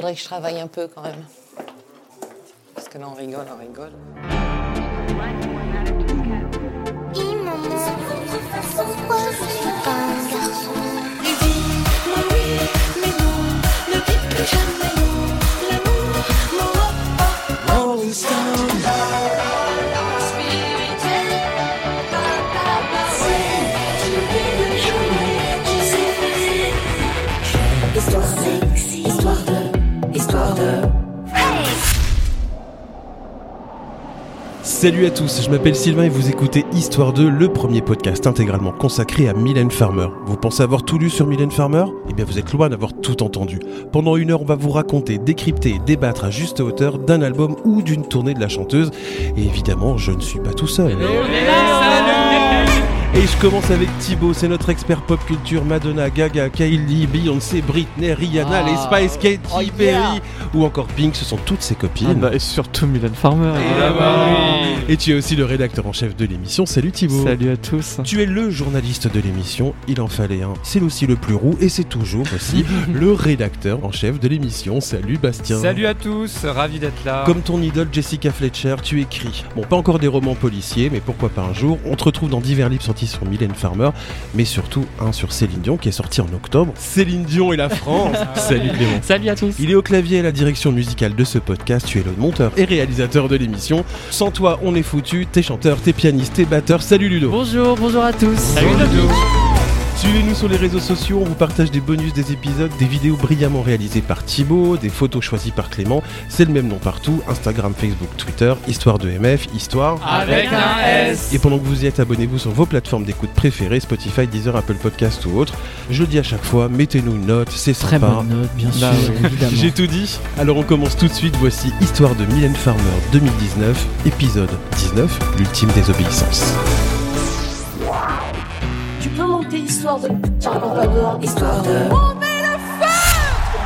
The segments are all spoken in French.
faudrait que je travaille un peu quand même. Parce que là, on rigole, on rigole. Pourquoi Salut à tous, je m'appelle Sylvain et vous écoutez Histoire 2, le premier podcast intégralement consacré à Mylène Farmer. Vous pensez avoir tout lu sur Mylène Farmer? Eh bien vous êtes loin d'avoir tout entendu. Pendant une heure, on va vous raconter, décrypter et débattre à juste hauteur d'un album ou d'une tournée de la chanteuse. Et évidemment, je ne suis pas tout seul. Et je commence avec Thibaut, c'est notre expert pop culture, Madonna, Gaga, Kylie, Beyoncé, Britney, Rihanna, Ah. les Spice Oh, Katy yeah. Perry ou encore Pink, ce sont toutes ses copines. Ah bah, et surtout Mylène Farmer. Ah bah oui. Et tu es aussi le rédacteur en chef de l'émission. Salut Thibaut. Salut à tous. Tu es le journaliste de l'émission, il en fallait un. C'est aussi le plus roux et c'est toujours aussi le rédacteur en chef de l'émission. Salut Bastien. Salut à tous, ravi d'être là. Comme ton idole Jessica Fletcher, tu écris. Bon, pas encore des romans policiers, mais pourquoi pas un jour. On te retrouve dans divers livres sur Mylène Farmer, mais surtout un sur Céline Dion qui est sorti en octobre. Céline Dion et la France. Salut Clément. Salut à tous. Il est au clavier et à la direction musicale de ce podcast. Tu es le monteur et réalisateur de l'émission. Sans toi, on est foutu. T'es chanteur, t'es pianiste, t'es batteur. Salut Ludo. Bonjour, bonjour à tous. Salut Ludo. Suivez-nous sur les réseaux sociaux, on vous partage des bonus des épisodes, des vidéos brillamment réalisées par Thibaut, des photos choisies par Clément. C'est le même nom partout, Instagram, Facebook, Twitter, Histoire de MF, Histoire. Avec un S. Et pendant que vous y êtes, abonnez-vous sur vos plateformes d'écoute préférées, Spotify, Deezer, Apple Podcast ou autre. Je le dis à chaque fois, mettez-nous une note, c'est Très sympa. bonne note, bien sûr, Bah évidemment. J'ai tout dit. Alors on commence tout de suite. Voici Histoire de Mylène Farmer 2019, épisode 19, l'ultime désobéissance. Peux monter histoire de. Tiens, on va dehors, histoire de.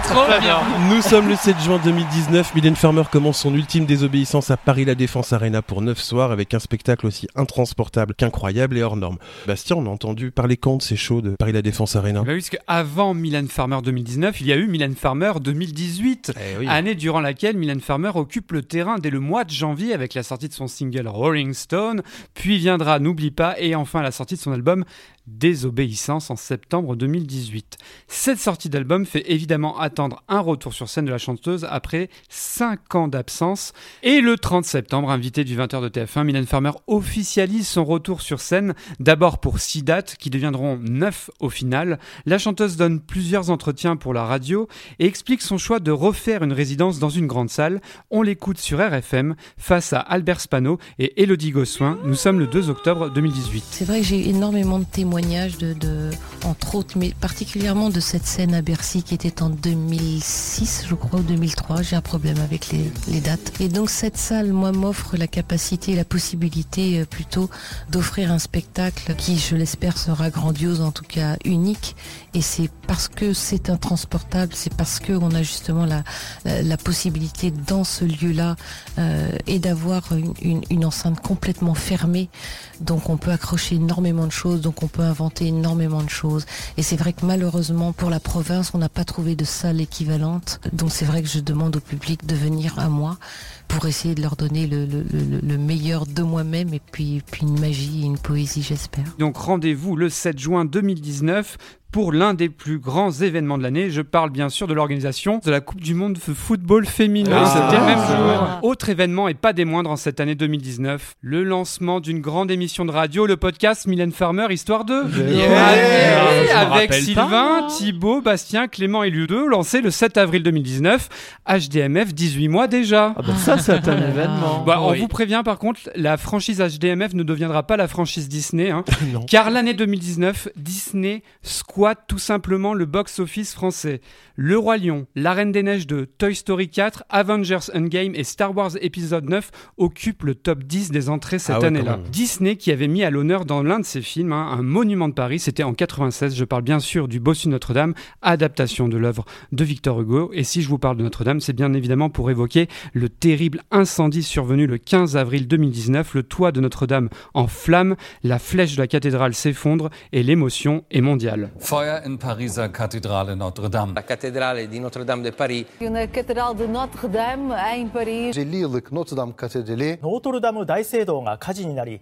Trop bien. Nous sommes le 7 juin 2019. Mylène Farmer commence son ultime désobéissance à Paris La Défense Arena pour 9 soirs avec un spectacle aussi intransportable qu'incroyable et hors norme. Bastien, on a entendu parler quand de ces shows de Paris La Défense Arena? Bah oui, parce qu'avant Mylène Farmer 2019, il y a eu Mylène Farmer 2018. Eh oui. Année durant laquelle Mylène Farmer occupe le terrain dès le mois de janvier avec la sortie de son single Rolling Stone, puis viendra N'oublie pas et enfin la sortie de son album Désobéissance en septembre 2018. Cette sortie d'album fait évidemment attendre un retour sur scène de la chanteuse après 5 ans d'absence. Et le 30 septembre, invité du 20h de TF1, Mylène Farmer officialise son retour sur scène, d'abord pour 6 dates qui deviendront 9 au final. La chanteuse donne plusieurs entretiens pour la radio et explique son choix de refaire une résidence dans une grande salle. On l'écoute sur RFM face à Albert Spano et Elodie Gossuin. Nous sommes le 2 octobre 2018. C'est vrai que j'ai énormément de de, entre autres, mais particulièrement de cette scène à Bercy qui était en 2006, je crois, ou 2003. J'ai un problème avec les, dates. Et donc cette salle, moi, m'offre la capacité, la possibilité euh, plutôt d'offrir un spectacle qui, je l'espère, sera grandiose, en tout cas unique. Et c'est parce que c'est intransportable, c'est parce que on a justement la, la, la possibilité dans ce lieu-là euh, et d'avoir une, une, une enceinte complètement fermée donc on peut accrocher énormément de choses, donc on peut inventer énormément de choses. Et c'est vrai que malheureusement pour la province, on n'a pas trouvé de salle équivalente. Donc c'est vrai que je demande au public de venir à moi pour essayer de leur donner le, le- le- le meilleur de moi-même et puis, puis une magie et une poésie, j'espère. Donc rendez-vous le 7 juin 2019 pour l'un des plus grands événements de l'année. Je parle bien sûr de l'organisation de la Coupe du Monde de football féminin. Ah, C'était le même ah. jour. Autre événement et pas des moindres en cette année 2019, le lancement d'une grande émission de radio, le podcast Mylène Farmer Histoire 2. Yeah. Avec, Sylvain, pas. Thibaut, Bastien, Clément et Ludo, lancé le 7 avril 2019. HDMF, 18 mois déjà. Ah bah ça, c'est un événement. Bah, On Oui. vous prévient par contre, la franchise HDMF ne deviendra pas la franchise Disney. hein. Car l'année 2019, Disney tout simplement le box-office français? Le Roi Lion, La Reine des Neiges 2, Toy Story 4, Avengers Endgame et Star Wars épisode 9 occupent le top 10 des entrées cette Ah ouais, année-là. Disney qui avait mis à l'honneur dans l'un de ses films hein, un monument de Paris, c'était en 96, je parle bien sûr du Bossu Notre-Dame, adaptation de l'œuvre de Victor Hugo. Et si je vous parle de Notre-Dame, c'est bien évidemment pour évoquer le terrible incendie survenu le 15 avril 2019. Le toit de Notre-Dame en flammes, la flèche de la cathédrale s'effondre et l'émotion est mondiale. Feuer in Pariser Kathedrale Notre-Dame. La cathédrale de Notre-Dame de Paris. Une de Notre-Dame à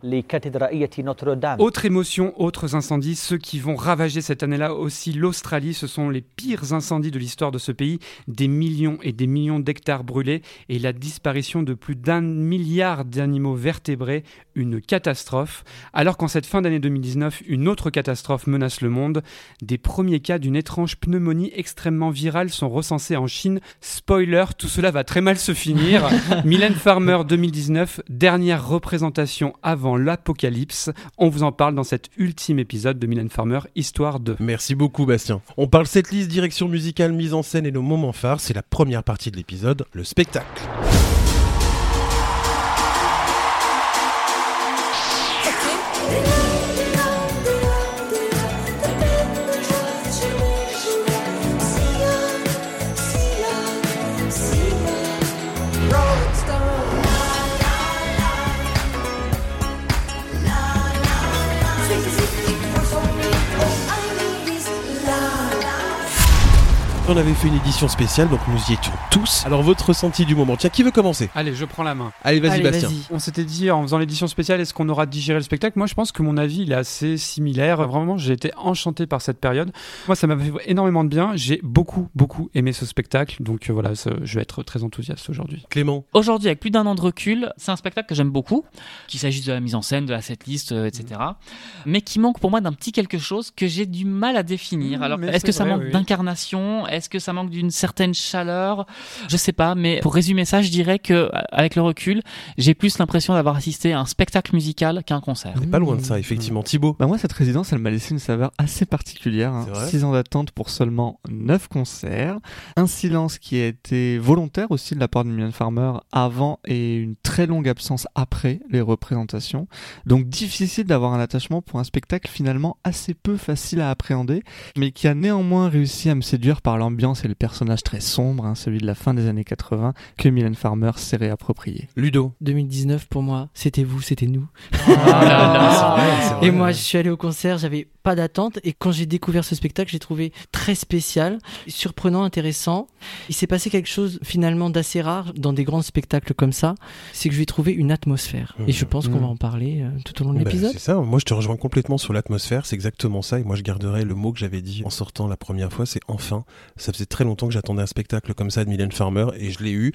Les cathédrales Notre-Dame. Autre émotion, autres incendies, ceux qui vont ravager cette année-là aussi l'Australie. Ce sont les pires incendies de l'histoire de ce pays. Des millions et des millions d'hectares brûlés et la disparition de plus d'un milliard d'animaux vertébrés. Une catastrophe. Alors qu'en cette fin d'année 2019, une autre catastrophe menace le monde des premiers cas d'une étrange pneumonie extrêmement virale sont recensés en Chine. Spoiler, tout cela va très mal se finir. Mylène Farmer 2019, dernière représentation avant l'apocalypse. On vous en parle dans cet ultime épisode de Mylène Farmer, Histoire 2. Merci beaucoup Bastien. On parle cette liste, direction musicale, mise en scène et nos moments phares. C'est la première partie de l'épisode, le spectacle. On avait fait une édition spéciale, donc nous y étions tous. Alors votre ressenti du moment. Tiens, qui veut commencer? Allez, je prends la main. Allez, vas-y Allez, Bastien. vas-y. On s'était dit en faisant l'édition spéciale, est-ce qu'on aura digéré le spectacle? Moi, je pense que mon avis, il est assez similaire. Vraiment, j'ai été enchanté par cette période. Moi, ça m'a fait énormément de bien. J'ai beaucoup, beaucoup aimé ce spectacle. Donc euh, voilà, ça- je vais être très enthousiaste aujourd'hui. Clément. Aujourd'hui, avec plus d'un an de recul, c'est un spectacle que j'aime beaucoup, qu'il s'agisse de la mise en scène, de la setlist, euh, etc. Mais qui manque pour moi d'un petit quelque chose que j'ai du mal à définir. Mmh, Alors, est-ce que ça vrai, manque oui. d'incarnation? Est-ce que ça manque d'une certaine chaleur? Je sais pas, mais pour résumer ça, je dirais que, avec le recul, j'ai plus l'impression d'avoir assisté à un spectacle musical qu'un concert. On n'est pas loin de ça, effectivement. Thibaut. Bah moi, cette résidence, elle m'a laissé une saveur assez particulière. Hein. C'est vrai? Six ans d'attente pour seulement neuf concerts. Un silence qui a été volontaire aussi de la part de Mylène Farmer avant et une très longue absence après les représentations. Donc difficile d'avoir un attachement pour un spectacle finalement assez peu facile à appréhender, mais qui a néanmoins réussi à me séduire par l'ambiance et le personnage très sombre, hein, celui de la fin des années 80, que Mylène Farmer s'est réapproprié. Ludo. 2019 pour moi, c'était vous, c'était nous. Ah, vrai, vrai. Et moi, je suis allé au concert, j'avais pas d'attente. Et quand j'ai découvert ce spectacle, j'ai trouvé très spécial, surprenant, intéressant. Il s'est passé quelque chose finalement d'assez rare dans des grands spectacles comme ça. C'est que je vais trouver une atmosphère. Et je pense qu'on va en parler euh, tout au long de Bah, l'épisode. c'est ça, moi je te rejoins complètement sur l'atmosphère, c'est exactement ça, et moi je garderai le mot que j'avais dit en sortant la première fois, c'est enfin. Ça faisait très longtemps que j'attendais un spectacle comme ça de Mylène Farmer, et je l'ai eu.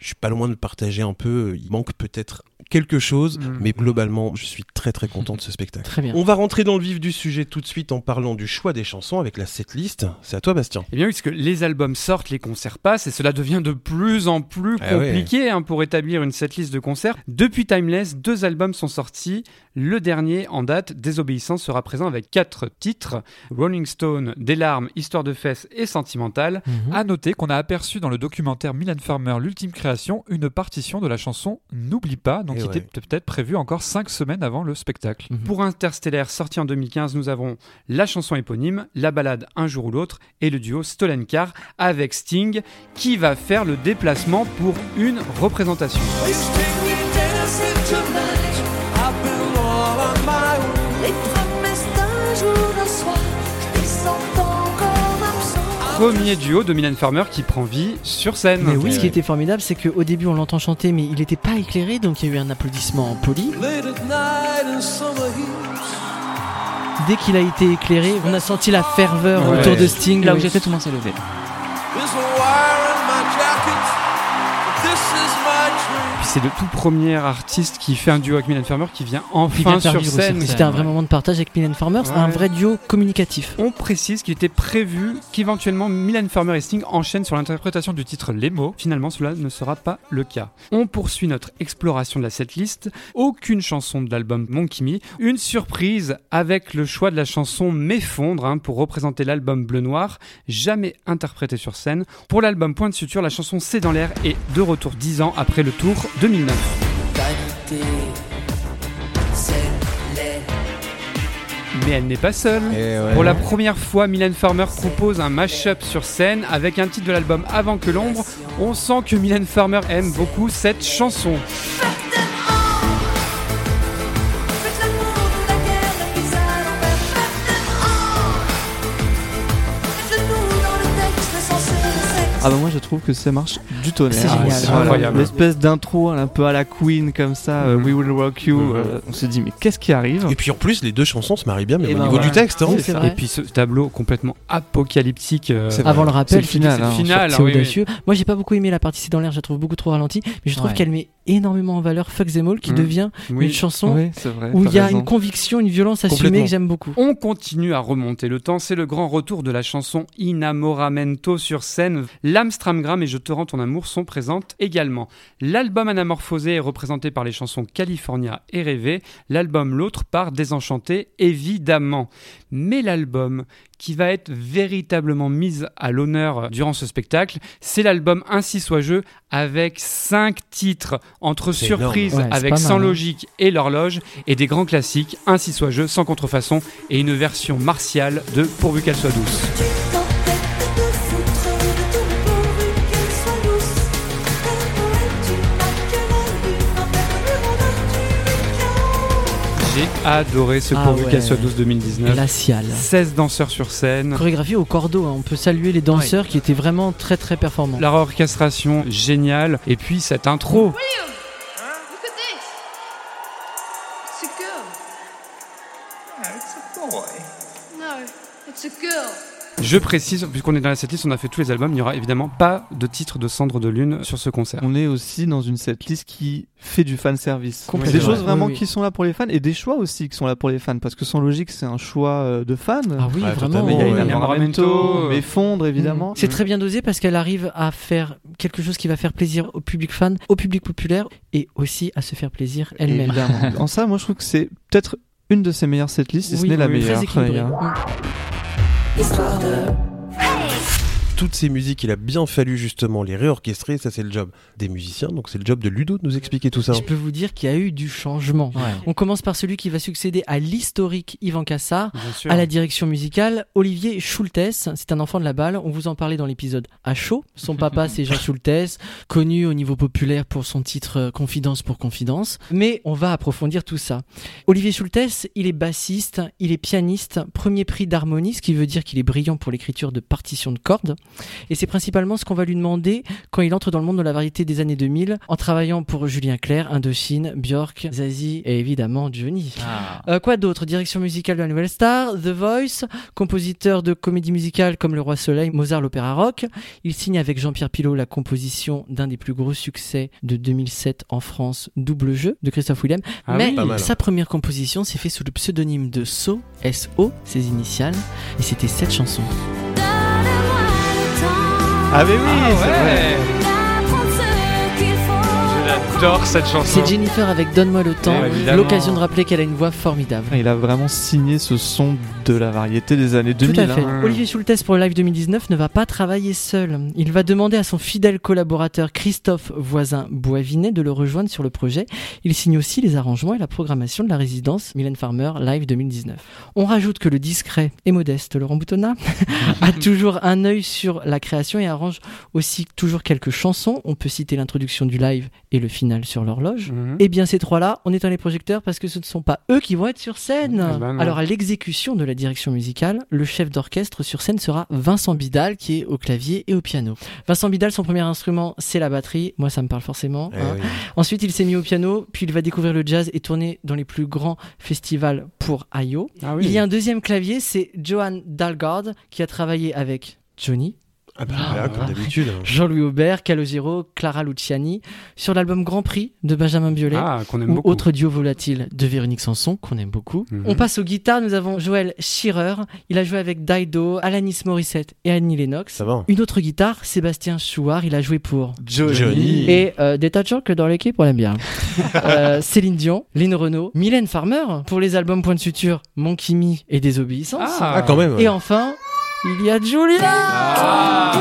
Je suis pas loin de le partager un peu, il manque peut-être quelque chose, Mm. mais globalement, je suis très très content de ce spectacle. Très bien. On va rentrer dans le vif du sujet tout de suite en parlant du choix des chansons avec la setlist. C'est à toi Bastien. Eh bien, oui, parce que les albums sortent, les concerts passent, et cela devient de plus en plus Ah ouais. compliqué hein, pour établir une setlist de concerts. Depuis Timeless, deux albums sont sortis. Le dernier, en date, Désobéissance, sera présent avec quatre titres Rolling Stone, Des larmes, Histoire de fesses et Sentimentale. Mhm. À noter qu'on a aperçu dans le documentaire Mylène Farmer, l'ultime création, une partition de la chanson N'oublie pas, donc qui ouais. était peut-être prévue encore cinq semaines avant le spectacle. Mhm. Pour Interstellaire, sorti en 2015, nous avons la chanson éponyme, la balade Un jour ou l'autre et le duo Stolen Car avec Sting qui va faire le déplacement pour une représentation. Premier duo de Mylène Farmer qui prend vie sur scène. Mais oui, ce qui était formidable, c'est qu'au début, on l'entend chanter, mais il n'était pas éclairé, donc il y a eu un applaudissement poli. Dès qu'il a été éclairé, on a senti la ferveur Ouais. autour de Sting. Là où j'étais, tout le monde s'est levé. Puis c'est le tout premier artiste qui fait un duo avec Mylène Farmer qui vient enfin sur scène. C'était un vrai moment de partage avec Mylène Farmer, c'était un Ouais. vrai duo communicatif. On précise qu'il était prévu qu'éventuellement Mylène Farmer et Sting enchaînent sur l'interprétation du titre Les mots. Finalement, cela ne sera pas le cas. On poursuit notre exploration de la setlist. Aucune chanson de l'album Monkey Me. Une surprise avec le choix de la chanson M'effondre hein, pour représenter l'album Bleu Noir, jamais interprété sur scène. Pour l'album Point de suture, la chanson C'est dans l'air est de retour 10 ans après le tour 2009. Vanité, c'est les Mais elle n'est pas seule. Pour la première fois, Mylène Farmer propose un mash-up sur scène avec un titre de l'album Avant que l'ombre. On sent que Mylène Farmer aime beaucoup cette chanson. Ah bah moi je trouve que ça marche du tonnerre. C'est génial. c'est incroyable. L'espèce d'intro un peu à la Queen comme ça, euh, We Will Rock You. Mhm. euh, on se dit mais qu'est-ce qui arrive? Et puis en plus, les deux chansons se marient bien, mais Et au ben niveau voilà. du texte, hein. Et puis ce tableau complètement apocalyptique. euh. Avant le C'est rappel, le final. c'est le hein. final. c'est oui, oui. audacieux. Moi, j'ai pas beaucoup aimé la partie C'est dans l'air, je la trouve beaucoup trop ralentie, mais je trouve Ouais. qu'elle met énormément en valeur Fuck Them All, qui Mm. devient Oui. une chanson Oui, c'est vrai. où il y a raison. une conviction, une violence assumée que j'aime beaucoup. On continue à remonter le temps. C'est le grand retour de la chanson Inamoramento sur scène. L'Amstramgram et Je te rends ton amour sont présentes également. L'album Anamorphosé est représenté par les chansons California et Rêver. L'album L'autre par Désenchanté, évidemment. Mais l'album qui va être véritablement mis à l'honneur durant ce spectacle, c'est l'album Ainsi soit jeu avec cinq titres entre surprise. Ouais, avec mal, Sans hein. logique et l'horloge et des grands classiques Ainsi soit jeu sans contrefaçon et une version martiale de Pourvu qu'elle soit douce. J'ai adoré ce Ah Pourvu ouais. qu'elle soit douce 2019. Glacial. 16 danseurs sur scène. Chorégraphie au cordeau, hein. on peut saluer les danseurs qui étaient vraiment très très performants. La orchestration géniale et puis cette intro. Je précise, puisqu'on est dans la setlist, on a fait tous les albums, il n'y aura évidemment pas de titre de Cendre de Lune sur ce concert. On est aussi dans une setlist qui fait du fan service. Complètement. Des choses vraiment Oui, oui. qui sont là pour les fans et des choix aussi qui sont là pour les fans parce que sans logique c'est un choix euh, de fans. Ah oui, Ouais, vraiment. Mais il y a une Amoramento, mais fondre évidemment. C'est très bien dosé parce qu'elle arrive à faire quelque chose qui va faire plaisir au public fan, au public populaire et aussi à se faire plaisir elle-même. En ça, moi je trouve que c'est peut-être une de ses meilleures setlists, si ce Oui, n'est la oui, meilleure. Très équilibré. Toutes ces musiques, il a bien fallu justement les réorchestrer. Ça, c'est le job des musiciens. Donc, c'est le job de Ludo de nous expliquer tout ça. Je peux vous dire qu'il y a eu du changement. On commence par celui qui va succéder à l'historique Yvan Cassard, à la direction musicale, Olivier Schultes. C'est un enfant de la balle. On vous en parlait dans l'épisode à chaud. Son papa, c'est Jean Schultes, connu au niveau populaire pour son titre euh, Confidence pour Confidence. Mais on va approfondir tout ça. Olivier Schultes, il est bassiste, il est pianiste, premier prix d'harmonie, ce qui veut dire qu'il est brillant pour l'écriture de partitions de cordes. Et c'est principalement ce qu'on va lui demander quand il entre dans le monde de la variété des années 2000, en travaillant pour Julien Clerc, Indochine, Björk, Zazie et évidemment Johnny. Euh, quoi d'autre? Direction musicale de la Nouvelle Star, The Voice, compositeur de comédie musicale comme Le Roi Soleil, Mozart, l'Opéra Rock. Il signe avec Jean-Pierre Pilot la composition d'un des plus gros succès de 2007 en France, Double Jeu, de Christophe Willem. Ah Mais oui. Mal. sa première composition s'est faite sous le pseudonyme de So, S-O, ses initiales, et c'était cette chanson. Ah mais oui, c'est vrai. J'adore cette chanson. C'est Jennifer avec Donne-moi le temps, Eh, l'occasion de rappeler qu'elle a une voix formidable. Il a vraiment signé ce son de la variété des années 2000. Tout à fait. hein. Olivier Schultes pour le live 2019 ne va pas travailler seul. Il va demander à son fidèle collaborateur Christophe Voisin Boivinet de le rejoindre sur le projet. Il signe aussi les arrangements et la programmation de la résidence Mylène Farmer Live 2019. On rajoute que le discret et modeste Laurent Boutonnat a toujours un œil sur la création et arrange aussi toujours quelques chansons. On peut citer l'introduction du live et le sur l'horloge. Mhm. Eh bien, ces trois-là, on éteint les projecteurs parce que ce ne sont pas eux qui vont être sur scène. Ah bah non. Alors, à l'exécution de la direction musicale, le chef d'orchestre sur scène sera Vincent Bidal, qui est au clavier et au piano. Vincent Bidal, son premier instrument, c'est la batterie. Moi, ça me parle forcément. Eh hein. oui. Ensuite, il s'est mis au piano, puis il va découvrir le jazz et tourner dans les plus grands festivals pour Ayo. Ah oui. Il y a un deuxième clavier, c'est Johan Dalgard, qui a travaillé avec Johnny, Ah bah, voilà, comme d'habitude. Jean-Louis Aubert, Calogero, Clara Luciani, sur l'album Grand Prix de Benjamin Biolay. Ah, qu'on aime ou beaucoup. autre duo volatile de Véronique Sanson, qu'on aime beaucoup. Mhm. On passe aux guitares, nous avons Joël Schirer, il a joué avec Dido, Alanis Morissette et Annie Lennox. Ça va. Une autre guitare, Sébastien Chouard, il a joué pour Johnny. Et euh, des tas de gens que dans l'équipe on l'aime bien. Euh, Céline Dion, Lynn Renault, Mylène Farmer, pour les albums Point de Suture, Mon Kimi et Désobéissance. Ah, quand même. ouais. Et enfin, il y a Julia Ah.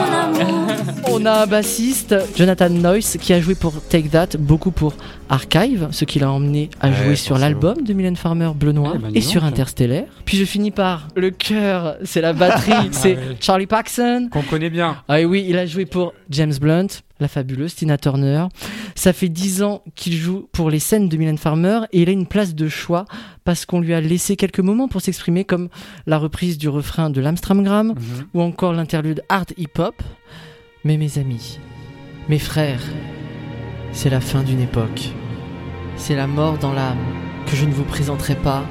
On a un bassiste, Jonathan Noyce, qui a joué pour Take That, beaucoup pour Archive, ce qui l'a emmené à Ouais, jouer sur l'album de Mylène Farmer Bleu Noir et sur donc. Interstellaire. Puis je finis par le cœur, c'est la batterie, c'est ouais. Charlie Paxson. Qu'on connaît bien. Ah oui, il a joué pour James Blunt, la fabuleuse Tina Turner. Ça fait 10 ans qu'il joue pour les scènes de Mylène Farmer et il a une place de choix parce qu'on lui a laissé quelques moments pour s'exprimer comme la reprise du refrain de l'Amstramgram Mhm. ou encore l'interlude art hip-hop. Mais mes amis, mes frères, c'est la fin d'une époque. C'est la mort dans l'âme que je ne vous présenterai pas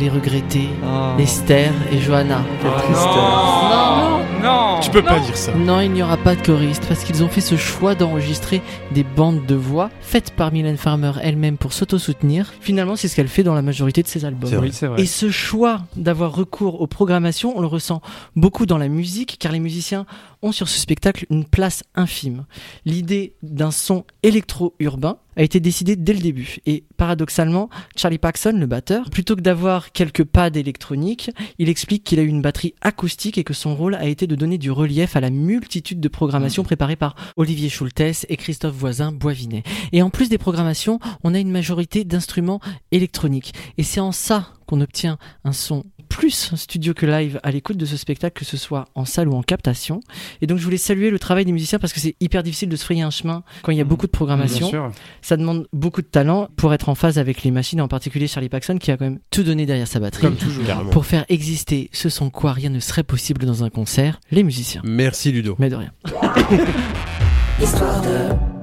les regrettés, Oh. Esther et Johanna. Quelle tristesse. Non, Non Tu peux pas Non. dire ça. Non, il n'y aura pas de choriste parce qu'ils ont fait ce choix d'enregistrer des bandes de voix faites par Mylène Farmer elle-même pour s'auto-soutenir. Finalement, c'est ce qu'elle fait dans la majorité de ses albums. Oui, vrai. Et ce choix d'avoir recours aux programmations, on le ressent beaucoup dans la musique, car les musiciens ont sur ce spectacle une place infime. L'idée d'un son électro-urbain a été décidée dès le début. Et paradoxalement, Charlie Paxson, le batteur, plutôt que d'avoir quelques pads électroniques, il explique qu'il a eu une batterie acoustique et que son rôle a été de donner du relief à la multitude de programmations préparées par Olivier Schultes et Christophe Voisin Boivinet. Et en plus des programmations, on a une majorité d'instruments électroniques. Et c'est en ça qu'on obtient un son plus studio que live à l'écoute de ce spectacle, que ce soit en salle ou en captation. Et donc je voulais saluer le travail des musiciens parce que c'est hyper difficile de se frayer un chemin quand il y a beaucoup de Bien programmation. sûr. Ça demande beaucoup de talent pour être en phase avec les machines, en particulier Charlie Paxson qui a quand même tout donné derrière sa batterie. Comme toujours. Carrément. Pour faire exister ce son quoi rien ne serait possible dans un concert, les musiciens. Merci Ludo. Mais de rien.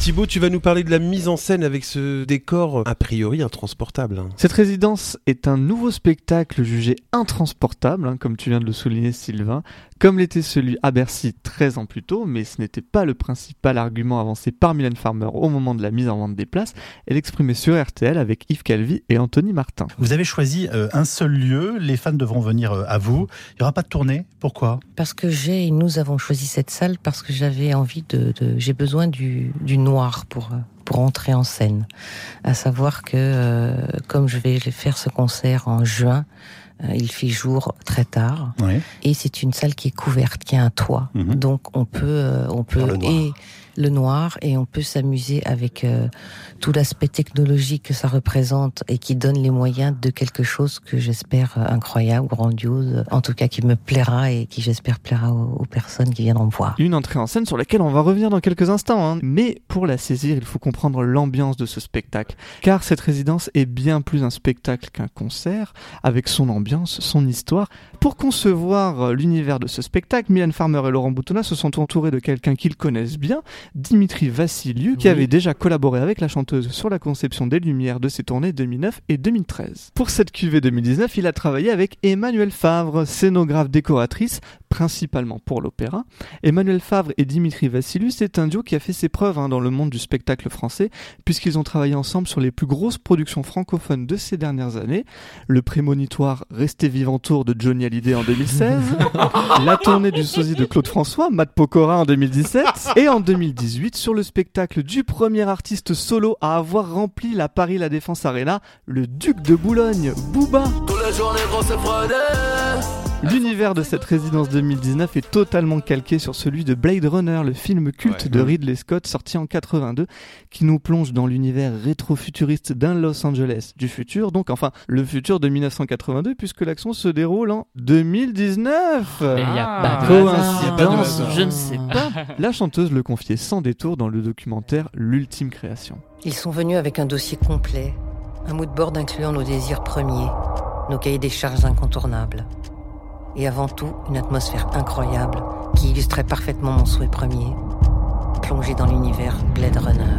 Thibaut, tu vas nous parler de la mise en scène avec ce décor a priori intransportable. hein. Cette résidence est un nouveau spectacle jugé intransportable, hein, comme tu viens de le souligner Sylvain, comme l'était celui à Bercy 13 ans plus tôt, mais ce n'était pas le principal argument avancé par Mylène Farmer au moment de la mise en vente des places. Elle exprimait sur RTL avec Yves Calvi et Anthony Martin. Vous avez choisi euh, un seul lieu, les fans devront venir euh, à vous. Il n'y aura pas de tournée, pourquoi? Parce que j'ai, et nous avons choisi cette salle parce que j'avais envie de, de- j'ai besoin du, du noir pour euh, pour entrer en scène. À savoir que euh, comme je vais faire ce concert en juin, euh, il fait jour très tard et c'est une salle qui est couverte, qui a un toit. Mhm. Donc on peut euh, on peut et le noir et on peut s'amuser avec euh, tout l'aspect technologique que ça représente et qui donne les moyens de quelque chose que j'espère euh, incroyable, grandiose, en tout cas qui me plaira et qui j'espère plaira aux, personnes qui viendront voir. Une entrée en scène sur laquelle on va revenir dans quelques instants. hein. Mais pour la saisir, il faut comprendre l'ambiance de ce spectacle. Car cette résidence est bien plus un spectacle qu'un concert, avec son ambiance, son histoire. Pour concevoir euh, l'univers de ce spectacle, Mylène Farmer et Laurent Boutonnat se sont entourés de quelqu'un qu'ils connaissent bien, Dimitri Vassiliou, qui avait déjà collaboré avec la chanteuse sur la conception des lumières de ses tournées 2009 et 2013. Pour cette cuvée 2019, il a travaillé avec Emmanuel Favre, scénographe décoratrice, principalement pour l'opéra. Emmanuel Favre et Dimitri Vassiliou, c'est un duo qui a fait ses preuves hein, dans le monde du spectacle français, puisqu'ils ont travaillé ensemble sur les plus grosses productions francophones de ces dernières années. Le prémonitoire Restez vivant tour de Johnny Hallyday en 2016, la tournée du sosie de Claude François, Matt Pokora en 2017, et en 2018 sur le spectacle du premier artiste solo à avoir rempli la Paris La Défense Arena, le Duc de Boulogne, Booba. L'univers de cette résidence 2019 est totalement calqué sur celui de Blade Runner, le film culte Ouais. de Ridley Scott sorti en 82, qui nous plonge dans l'univers rétro-futuriste d'un Los Angeles du futur, donc enfin le futur de 1982, puisque l'action se déroule en 2019. Mais il y a Ah. pas de Coïncidence, je ne sais pas. La chanteuse le confiait sans détour dans le documentaire L'ultime création. Ils sont venus avec un dossier complet, un mood board incluant nos désirs premiers, nos cahiers des charges incontournables. Et avant tout, une atmosphère incroyable qui illustrait parfaitement mon souhait premier, plonger dans l'univers Blade Runner.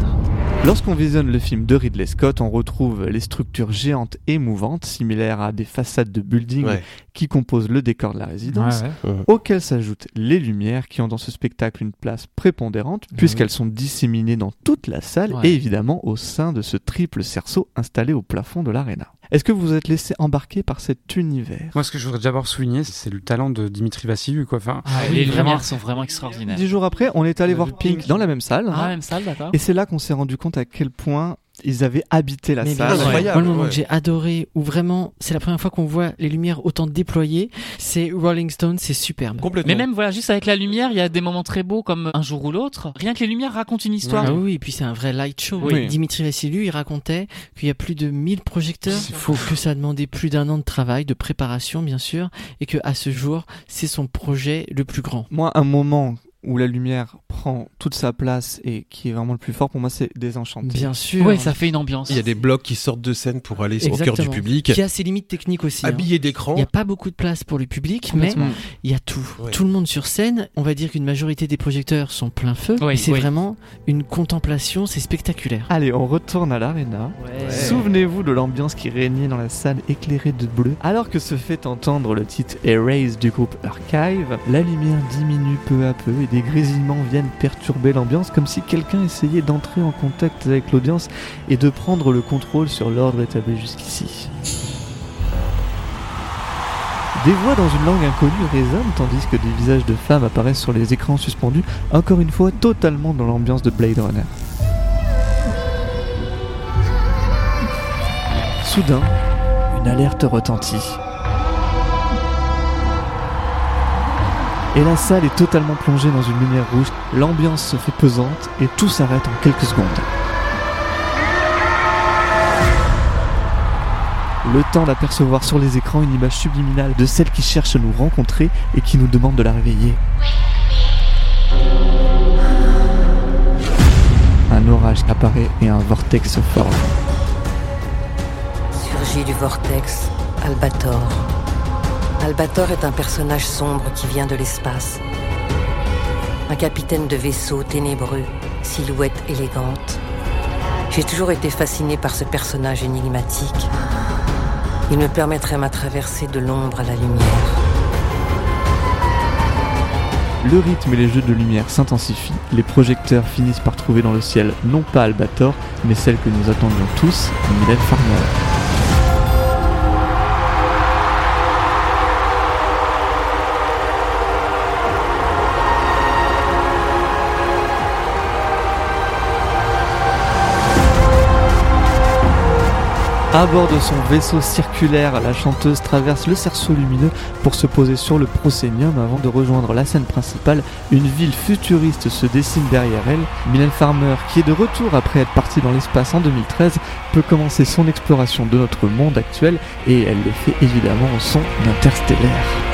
Lorsqu'on visionne le film de Ridley Scott, on retrouve les structures géantes et mouvantes, similaires à des façades de buildings Ouais. qui composent le décor de la résidence, Ouais, ouais. Auxquelles s'ajoutent les lumières qui ont dans ce spectacle une place prépondérante, puisqu'elles sont disséminées dans toute la salle Ouais. et évidemment au sein de ce triple cerceau installé au plafond de l'aréna. Est-ce que vous vous êtes laissé embarquer par cet univers? Moi, ce que je voudrais d'abord souligner, c'est le talent de Dimitri Vassiliou, quoi. Enfin, Ah, il les est vraiment- lumières sont vraiment extraordinaires. Dix jours après, on est allé voir Pink Pink. dans la même salle. Ah, même salle, d'accord. Et c'est là qu'on s'est rendu compte à quel point ils avaient habité la Mais salle. incroyable, Moi, le moment ouais. que j'ai adoré, où vraiment, c'est la première fois qu'on voit les lumières autant déployées, c'est Rolling Stone, c'est superbe. Complètement. Mais même voilà, juste avec la lumière, il y a des moments très beaux comme un jour ou l'autre. Rien que les lumières racontent une histoire. Ah oui, et puis c'est un vrai light show. Oui. Dimitri Vassiliou, il racontait qu'il y a plus de 1000 projecteurs, faut que ça a demandé plus d'un an de travail, de préparation bien sûr, et que à ce jour, c'est son projet le plus grand. Moi, un moment où la lumière prend toute sa place et qui est vraiment le plus fort pour moi, c'est Désenchanté. Bien sûr. Ouais, ça fait une ambiance. Il y a des blocs qui sortent de scène pour aller au cœur du public. Qui a ses limites techniques aussi. hein. Habillé d'écran. Il n'y a pas beaucoup de place pour le public, mais il y a tout. Ouais. Tout le monde sur scène. On va dire qu'une majorité des projecteurs sont plein feu. Oui, et c'est oui. vraiment une contemplation, c'est spectaculaire. Allez, on retourne à l'arena. Souvenez-vous de l'ambiance qui régnait dans la salle éclairée de bleu. Alors que se fait entendre le titre Erase du groupe Archive, la lumière diminue peu à peu et des grésillements viennent perturber l'ambiance comme si quelqu'un essayait d'entrer en contact avec l'audience et de prendre le contrôle sur l'ordre établi jusqu'ici. Des voix dans une langue inconnue résonnent tandis que des visages de femmes apparaissent sur les écrans suspendus, encore une fois totalement dans l'ambiance de Blade Runner. Soudain, une alerte retentit. Et la salle est totalement plongée dans une lumière rouge, l'ambiance se fait pesante et tout s'arrête en quelques secondes. Le temps d'apercevoir sur les écrans une image subliminale de celle qui cherche à nous rencontrer et qui nous demande de la réveiller. Un orage apparaît et un vortex se forme. Surgit du vortex, Albator. Albator est un personnage sombre qui vient de l'espace. Un capitaine de vaisseau ténébreux, silhouette élégante. J'ai toujours été fasciné par ce personnage énigmatique. Il me permettrait ma traversée de l'ombre à la lumière. Le rythme et les jeux de lumière s'intensifient, les projecteurs finissent par trouver dans le ciel non pas Albator, mais celle que nous attendions tous, Mylène Farmer. À bord de son vaisseau circulaire, la chanteuse traverse le cerceau lumineux pour se poser sur le Proscenium avant de rejoindre la scène principale. Une ville futuriste se dessine derrière elle. Mylène Farmer, qui est de retour après être partie dans l'espace en 2013, peut commencer son exploration de notre monde actuel et elle le fait évidemment au son interstellaire.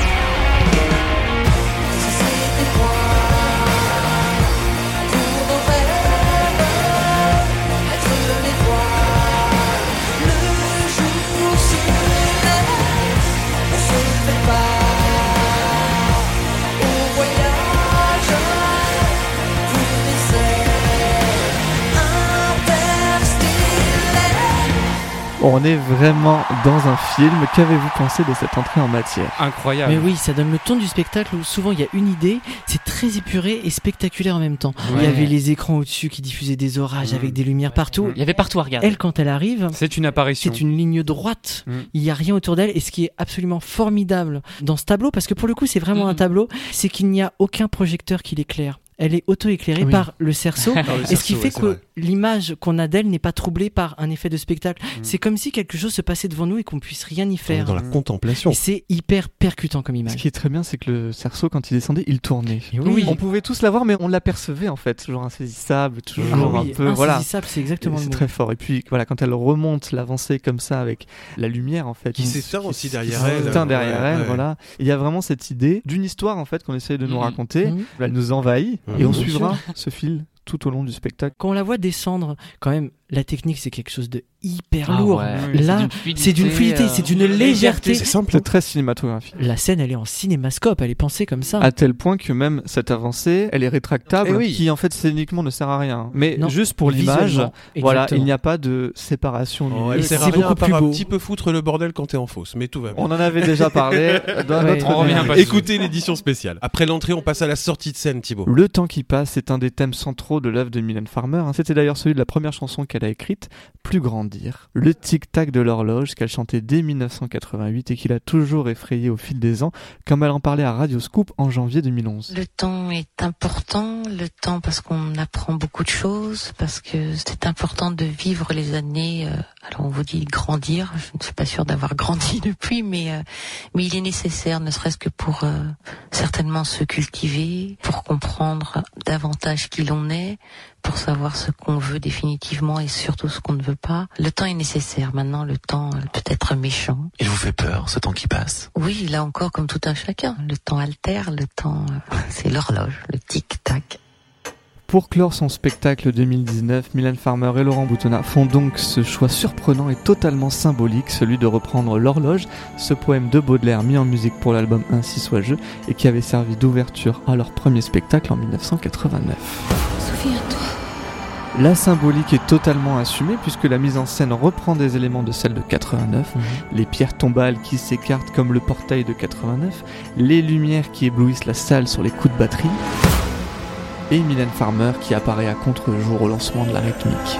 On est vraiment dans un film. Qu'avez-vous pensé de cette entrée en matière? Incroyable. Mais oui, ça donne le ton du spectacle où souvent il y a une idée, c'est très épuré et spectaculaire en même temps. Il y avait les écrans au-dessus qui diffusaient des orages avec des lumières partout. Il y avait partout à regarder. Elle, quand elle arrive, C'est une apparition. c'est une ligne droite. Mm. Il n'y a rien autour d'elle. Et ce qui est absolument formidable dans ce tableau, parce que pour le coup, c'est vraiment Mm. un tableau, c'est qu'il n'y a aucun projecteur qui l'éclaire. Elle est auto-éclairée Oui. par le cerceau. Par le et ce qui fait ouais, que l'image qu'on a d'elle n'est pas troublée par un effet de spectacle. Mm. C'est comme si quelque chose se passait devant nous et qu'on puisse rien y faire. dans la contemplation. Et c'est hyper percutant comme Ce image. qui est très bien, c'est que le cerceau, quand il descendait, il tournait. Et oui. On pouvait tous l'avoir, mais on l'apercevait en fait, toujours insaisissable, toujours Ah oui, un peu. Voilà. insaisissable, c'est exactement C'est très fort. Et puis voilà, quand elle remonte l'avancée comme ça avec la lumière en fait, Qui une- s'éteint aussi qui derrière elle. derrière Ouais, elle, ouais. voilà. Il y a vraiment cette idée d'une histoire en fait qu'on essaye de nous raconter. Elle nous envahit. Et on suivra ce fil tout au long du spectacle. Quand on la voit descendre, quand même, la technique, c'est quelque chose de hyper Ah lourd. ouais. Là, c'est d'une fluidité, c'est d'une légèreté. C'est simple, c'est très cinématographique. La scène, elle est en cinémascope, elle est pensée comme ça. À tel point que même cette avancée, elle est rétractable, Eh oui. qui en fait scéniquement ne sert à rien. Mais Non, juste pour l'image, voilà, il n'y a pas de séparation. Oh, elle Et sert à c'est rien beaucoup à part plus un beau. petit peu foutre le bordel quand t'es en fausse, mais tout va bien. On en avait déjà parlé dans Ouais, notre. Écoutez l'édition spéciale. Après l'entrée, on passe à la sortie de scène, Thibaut. Le temps qui passe est un des thèmes centraux de l'œuvre de Mylène Farmer. hein. C'était d'ailleurs celui de la première chanson qu'elle qu'elle a écrites plus grandir. Le tic-tac de l'horloge qu'elle chantait dès 1988 et qui l'a toujours effrayée au fil des ans, comme elle en parlait à Radio Scoop en janvier 2011. Le temps est important, le temps parce qu'on apprend beaucoup de choses, parce que c'est important de vivre les années. euh, alors on vous dit grandir, je ne suis pas sûre d'avoir grandi depuis, mais euh, mais il est nécessaire, ne serait-ce que pour euh, certainement se cultiver, pour comprendre davantage qui l'on est, pour savoir ce qu'on veut définitivement et surtout ce qu'on ne veut pas. Le temps est nécessaire. Maintenant, le temps euh, peut être méchant. Il vous fait peur, ce temps qui passe Oui, là encore, comme tout un chacun, le temps altère, le temps, euh, c'est l'horloge, le tic-tac. Pour clore son spectacle 2019, Mylène Farmer et Laurent Boutonnat font donc ce choix surprenant et totalement symbolique, celui de reprendre l'horloge, ce poème de Baudelaire mis en musique pour l'album Ainsi soit je et qui avait servi d'ouverture à leur premier spectacle en 1989. Souviens-toi. La symbolique est totalement assumée puisque la mise en scène reprend des éléments de celle de 89, les pierres tombales qui s'écartent comme le portail de 89, les lumières qui éblouissent la salle sur les coups de batterie, et Mylène Farmer qui apparaît à contre-jour au lancement de la rythmique.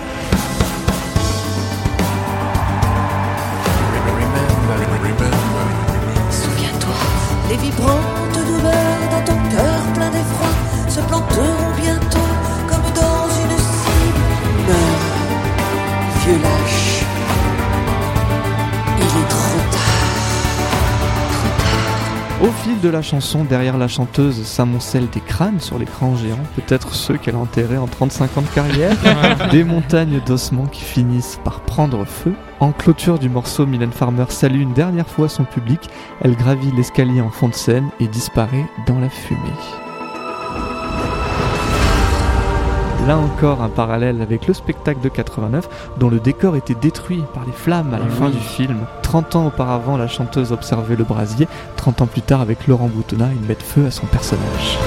De la chanson, derrière la chanteuse s'amoncellent des crânes sur l'écran géant, peut-être ceux qu'elle a enterrés en 35 ans de carrière, des montagnes d'ossements qui finissent par prendre feu. En clôture du morceau, Mylène Farmer salue une dernière fois son public, elle gravit l'escalier en fond de scène et disparaît dans la fumée. Là encore, un parallèle avec le spectacle de 89, dont le décor était détruit par les flammes à la Ah fin du film. 30 ans auparavant, la chanteuse observait le brasier. 30 ans plus tard, avec Laurent Boutonnat, il met feu à son personnage.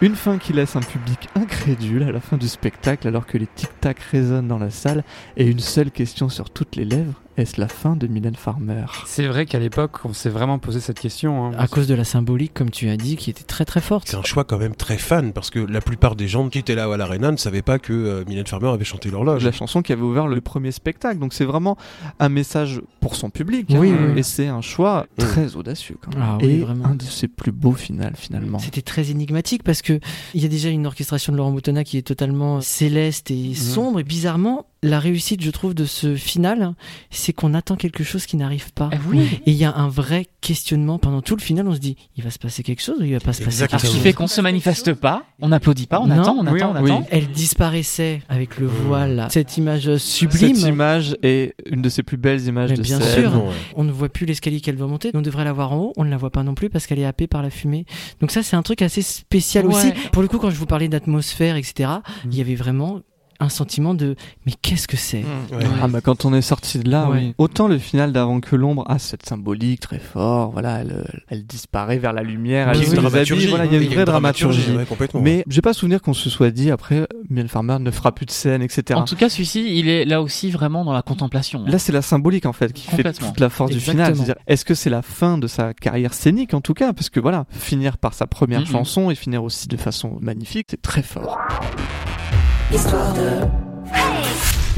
Une fin qui laisse un public incrédule à la fin du spectacle alors que les tic-tac résonnent dans la salle et une seule question sur toutes les lèvres, est-ce la fin de Mylène Farmer? C'est vrai qu'à l'époque, on s'est vraiment posé cette question. hein. À cause de la symbolique, comme tu as dit, qui était très très forte. C'est un choix quand même très fan parce que la plupart des gens qui étaient là à l'Arena ne savaient pas que euh, Mylène Farmer avait chanté l'horloge. la chanson qui avait ouvert le premier spectacle. Donc c'est vraiment un message pour son public. Oui, hein. oui. Et c'est un choix très audacieux quand même. Ah oui, Et vraiment. un de ses plus beaux finales finalement. C'était très énigmatique parce que il y a déjà une orchestration de Laurent Boutonnat qui est totalement céleste et sombre et bizarrement la réussite je trouve de ce final c'est qu'on attend quelque chose qui n'arrive pas oui. et il y a un vrai questionnement pendant tout le final on se dit il va se passer quelque chose ou il va pas se passer quelque ce qui chose fait qu'on se manifeste pas, on n'applaudit pas, on Non. attend, on Oui, attend, on oui. attend. elle disparaissait avec le voile cette image sublime Cette image est une de ses plus belles images Mais de bien scène. sûr, on ne voit plus l'escalier qu'elle doit monter. On devrait la voir en haut. On ne la voit pas non plus parce qu'elle est happée par la fumée. Donc ça, c'est un truc assez spécial Ouais. aussi. Pour le coup, quand je vous parlais d'atmosphère, etc., il y avait vraiment un sentiment de mais qu'est-ce que c'est Ah bah quand on est sorti de là, Ouais. oui. Autant le final d'avant que l'ombre a cette symbolique très fort, voilà, elle, elle disparaît vers la lumière, elle oui, voilà, il y a une vraie une dramaturgie, dramaturgie. ouais, complètement, Mais j'ai pas souvenir qu'on se soit dit après, Mylène Farmer ne fera plus de scène, etc. En tout cas, celui-ci, il est là aussi vraiment dans la contemplation. hein. Là, c'est la symbolique en fait qui fait toute la force du final. Est-ce que c'est la fin de sa carrière scénique en tout cas? Parce que voilà, finir par sa première chanson et finir aussi de façon magnifique, c'est très fort. Histoire de.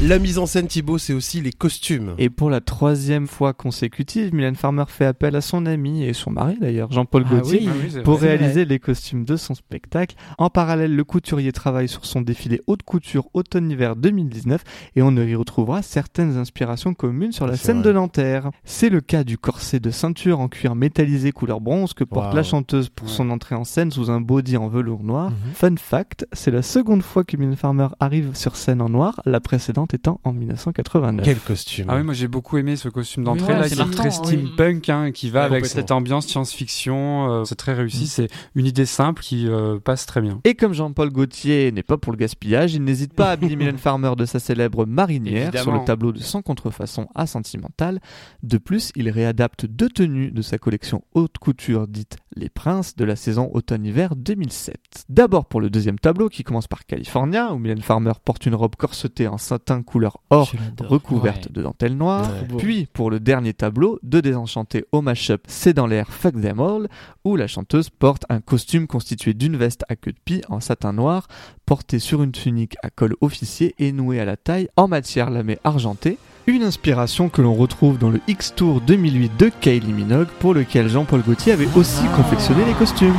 La mise en scène, Thibaut, c'est aussi les costumes. Et pour la troisième fois consécutive, Mylène Farmer fait appel à son ami et son mari d'ailleurs, Jean-Paul Ah Gaultier, oui, Ah oui, pour vrai. réaliser les costumes de son spectacle. En parallèle, le couturier travaille sur son défilé haute couture automne-hiver 2019 et on y retrouvera certaines inspirations communes sur la scène vrai. de Nanterre. C'est le cas du corset de ceinture en cuir métallisé couleur bronze que porte la chanteuse pour son entrée en scène sous un body en velours noir. Mhm. Fun fact, c'est la seconde fois que Mylène Farmer arrive sur scène en noir, la précédente étant en 1989. Quel costume. Ah oui, moi j'ai beaucoup aimé ce costume d'entrée Ouais, là, c'est qui est très oui. steampunk, hein, qui va Ouais, avec cette ambiance science-fiction. euh, c'est très réussi, c'est une idée simple qui euh, passe très bien. Et comme Jean-Paul Gaultier n'est pas pour le gaspillage, il n'hésite pas à habiller Mylène Farmer de sa célèbre marinière Évidemment. sur le tableau de Sans contrefaçon à Sentimental. De plus, il réadapte deux tenues de sa collection haute couture dite les princes de la saison automne-hiver 2007. D'abord pour le deuxième tableau qui commence par California, où Mylène Farmer porte une robe corsetée en satin couleur or recouverte Ouais. de dentelle noire. Puis pour le dernier tableau, de Désenchanté au mashup C'est dans l'air Fuck Them All, où la chanteuse porte un costume constitué d'une veste à queue de pie en satin noir, portée sur une tunique à col officier et nouée à la taille en matière lamée argentée. Une inspiration que l'on retrouve dans le X-Tour 2008 de Kylie Minogue, pour lequel Jean-Paul Gaultier avait aussi confectionné les costumes.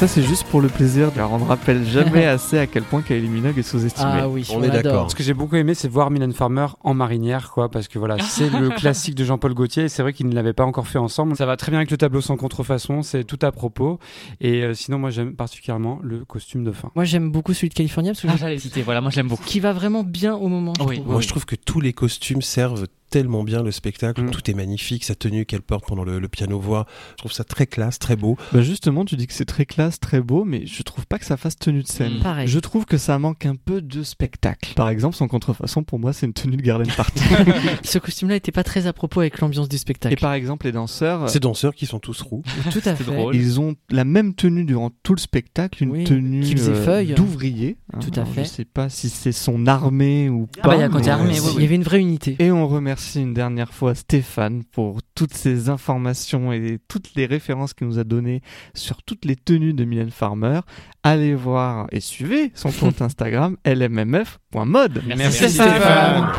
Ça, c'est juste pour le plaisir, car on ne rappelle jamais assez à quel point Kylie Minogue est sous-estimée. Ah oui, on adore. Ce que j'ai beaucoup aimé, c'est voir Mylène Farmer en marinière, quoi, parce que voilà, c'est le classique de Jean-Paul Gaultier. et C'est vrai qu'ils ne l'avaient pas encore fait ensemble. Ça va très bien avec le tableau sans contrefaçon, c'est tout à propos. Et euh, sinon, moi, j'aime particulièrement le costume de fin. Moi, j'aime beaucoup celui de California parce que Ah, je- j'allais citer, voilà, moi je l'aime beaucoup. qui va vraiment bien au moment. je trouve. Moi, je trouve que tous les costumes servent tellement bien le spectacle. Mm. Tout est magnifique. Sa tenue qu'elle porte pendant le, le piano-voix, je trouve ça très classe, très beau. Bah justement, tu dis que c'est très classe, très beau, mais je trouve pas que ça fasse tenue de scène. Mm. Pareil. Je trouve que ça manque un peu de spectacle. Par exemple, son contrefaçon, pour moi, c'est une tenue de garden party. Ce costume-là était pas très à propos avec l'ambiance du spectacle. Et par exemple, les danseurs, Ces danseurs qui sont tous roux. Tout à fait. ils ont la même tenue durant tout le spectacle, une Oui, tenue euh, d'ouvrier. Tout à Alors, fait. Je sais pas si c'est son armée ou Ah pas. bah, il y a côté mais, armé, euh, oui, Il y avait une vraie unité. Et on remercie une dernière fois Stéphane pour toutes ces informations et toutes les références qu'il nous a données sur toutes les tenues de Mylène Farmer. Allez voir et suivez son compte Instagram lmmf.mode. Merci, Stéphane.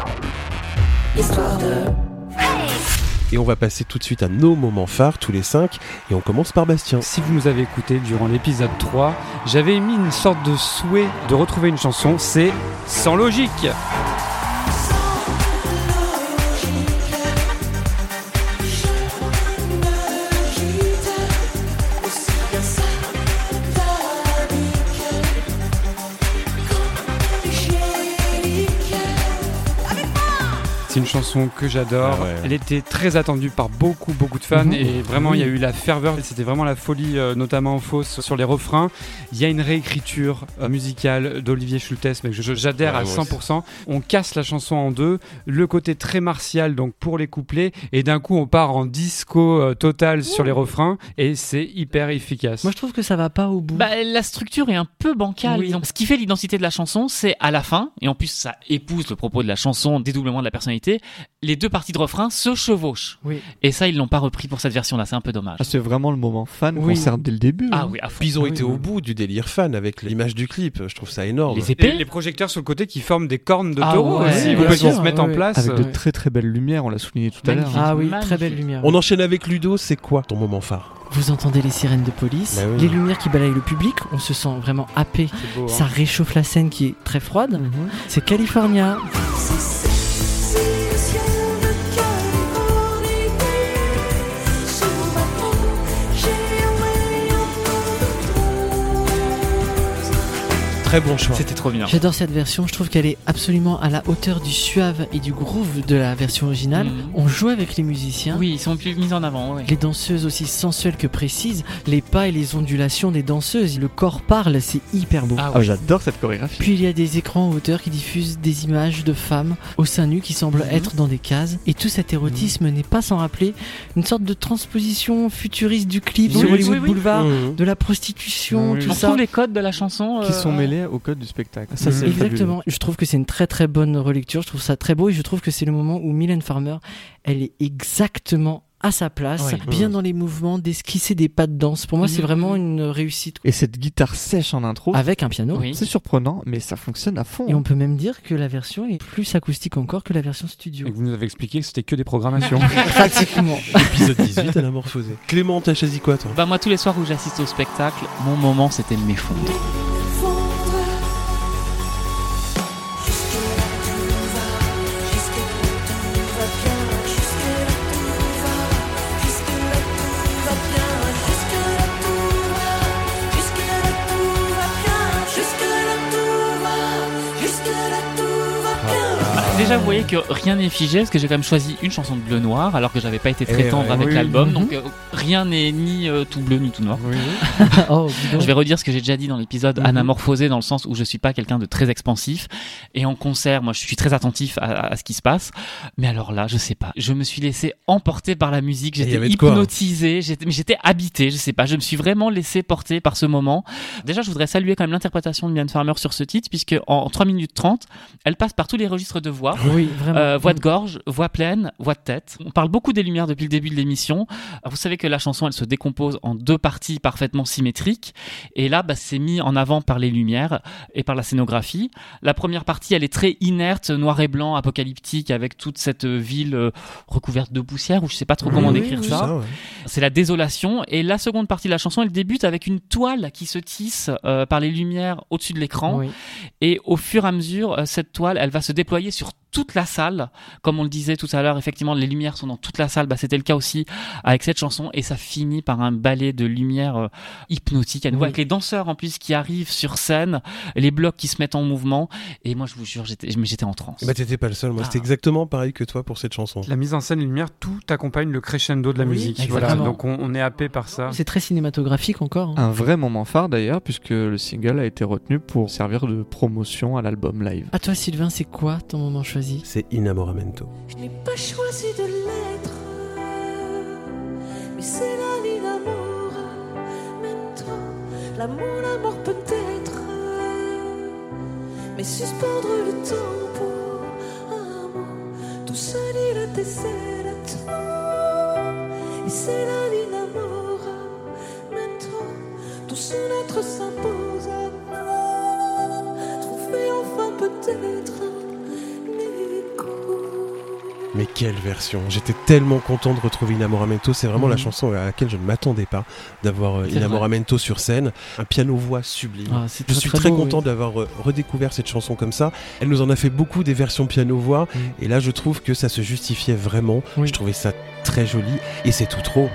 Et on va passer tout de suite à nos moments phares, tous les cinq. Et on commence par Bastien. Si vous nous avez écouté durant l'épisode 3, j'avais émis une sorte de souhait de retrouver une chanson, c'est Sans logique. C'est une chanson que j'adore. Ah ouais. Elle était très attendue par beaucoup, beaucoup de fans Mhm. et vraiment, il y a Oui. eu la ferveur. C'était vraiment la folie, euh, notamment en fausse sur les refrains. Il y a une réécriture euh, musicale d'Olivier Schultes, mais j'adhère Ouais, à moi 100%. On casse la chanson en deux. Le côté très martial, donc pour les couplets, et d'un coup, on part en disco euh, total sur les refrains et c'est hyper efficace. Moi, je trouve que ça va pas au bout. Bah, la structure est un peu bancale. Oui. Ce qui fait l'identité de la chanson, c'est à la fin, et en plus ça épouse le propos de la chanson, dédoublement de la personnalité, les deux parties de refrain se chevauchent. Oui. Et ça, ils l'ont pas repris pour cette version-là, c'est un peu dommage. Ah, c'est vraiment le moment fan Oui. concert dès le début. Ah hein. oui. Puis ils ont Oui, été oui. au bout du délire fan avec l'image du clip. Je trouve ça énorme. Les Et épées les projecteurs sur le côté qui forment des cornes de Ah taureau ouais, aussi, vous pouvez se mettre en place. Avec de Ouais. très très belles lumières, on l'a souligné tout à l'heure. Ah oui, Magnifique. très belle lumière. On enchaîne avec Ludo. C'est quoi ton moment phare? Vous entendez les sirènes de police, Bah oui. les lumières qui balayent le public, on se sent vraiment happé. Beau, hein. Ça réchauffe la scène qui est très froide. C'est California. Très bon choix. C'était trop bien. J'adore cette version, je trouve qu'elle est absolument à la hauteur du suave et du groove de la version originale. Mhm. On joue avec les musiciens. Oui, ils sont plus mis en avant. ouais. Les danseuses aussi sensuelles que précises, les pas et les ondulations des danseuses, le corps parle, c'est hyper beau. Ah Ah. J'adore cette chorégraphie. Puis il y a des écrans en hauteur qui diffusent des images de femmes au sein nu qui semblent Mhm. être dans des cases. Et tout cet érotisme n'est pas sans rappeler une sorte de transposition futuriste du clip Oui, sur Hollywood oui, oui. Boulevard, Mmh. de la prostitution, tout On ça. les codes de la chanson. qui euh, sont mêlés au code du spectacle. Ça, fabuleux. Exactement. Je trouve que c'est une très très bonne relecture. Je trouve ça très beau et je trouve que c'est le moment où Mylène Farmer, elle est exactement à sa place, Ouais. bien dans les mouvements, d'esquisser des pas de danse. Pour moi, c'est Mhm. vraiment une réussite. Et cette guitare sèche en intro, Avec un piano. Oui. c'est surprenant, mais ça fonctionne à fond. Et on peut même dire que la version est plus acoustique encore que la version studio. Et vous nous avez expliqué que c'était que des programmations. Pratiquement. Épisode 18 à la morphosée. Clément, t'as choisi quoi toi? Bah moi tous les soirs où j'assiste au spectacle, mon moment c'était de m'effondrer. Déjà, vous voyez que rien n'est figé parce que j'ai quand même choisi une chanson de bleu noir alors que j'avais pas été très Eh tendre ouais. avec Oui. l'album. Donc euh, rien n'est ni euh, tout bleu ni tout noir. Oh, je vais redire ce que j'ai déjà dit dans l'épisode Mhm. anamorphosé dans le sens où je suis pas quelqu'un de très expansif et en concert, moi je suis très attentif à, à ce qui se passe. Mais alors là, je sais pas. Je me suis laissé emporter par la musique. J'étais hein. hypnotisé. J'étais, mais j'étais habité. Je sais pas. Je me suis vraiment laissé porter par ce moment. Déjà, je voudrais saluer quand même l'interprétation de Mylène Farmer sur ce titre puisque en 3 minutes 30, elle passe par tous les registres de voix. Oui, vraiment. Euh, voix de gorge, voix pleine, voix de tête. On parle beaucoup des lumières depuis le début de l'émission. Vous savez que la chanson, elle se décompose en deux parties parfaitement symétriques. Et là, bah, c'est mis en avant par les lumières et par la scénographie. La première partie, elle est très inerte, noir et blanc, apocalyptique, avec toute cette euh, ville euh, recouverte de poussière, ou je sais pas trop comment Oui, décrire oui, ça. ça, ouais. C'est la désolation. Et la seconde partie de la chanson, elle débute avec une toile qui se tisse euh, par les lumières au-dessus de l'écran. Oui. Et au fur et à mesure, cette toile, elle va se déployer sur toute la salle. Comme on le disait tout à l'heure, effectivement, les lumières sont dans toute la salle. Bah, C'était le cas aussi avec cette chanson. Et ça finit par un ballet de lumière euh, hypnotique. À nouveau, Oui. avec les danseurs en plus qui arrivent sur scène, les blocs qui se mettent en mouvement. Et moi, je vous jure, j'étais mais j'étais en transe. Bah t'étais pas le seul, moi Ah. c'était exactement pareil que toi pour cette chanson. La mise en scène, les lumières, tout accompagne le crescendo de la Oui, musique. Voilà, donc on, on est happé par ça. C'est très cinématographique encore. hein. Un vrai moment phare d'ailleurs, puisque le single a été retenu pour servir de promotion à l'album live. À toi, Sylvain, c'est quoi ton moment choisi? C'est Inamoramento. Je n'ai pas choisi de l'être, mais c'est la d'amour. Maintenant, l'amour, la mort peut-être, mais suspendre le temps pour un mot, tout seul il a décès Et c'est d'amour. Maintenant, tout son être s'impose à moi. Trouver enfin peut-être. Mais quelle version J'étais tellement content de retrouver Inamoramento. C'est vraiment la Mhm. chanson à laquelle je ne m'attendais pas d'avoir euh, Inamoramento sur scène. Un piano-voix sublime. Ah, je très, suis très très beau, content oui. d'avoir euh, redécouvert cette chanson comme ça. Elle nous en a fait beaucoup des versions piano-voix. Mm. Et là, je trouve que ça se justifiait vraiment. Oui. Je trouvais ça très joli. Et c'est tout trop.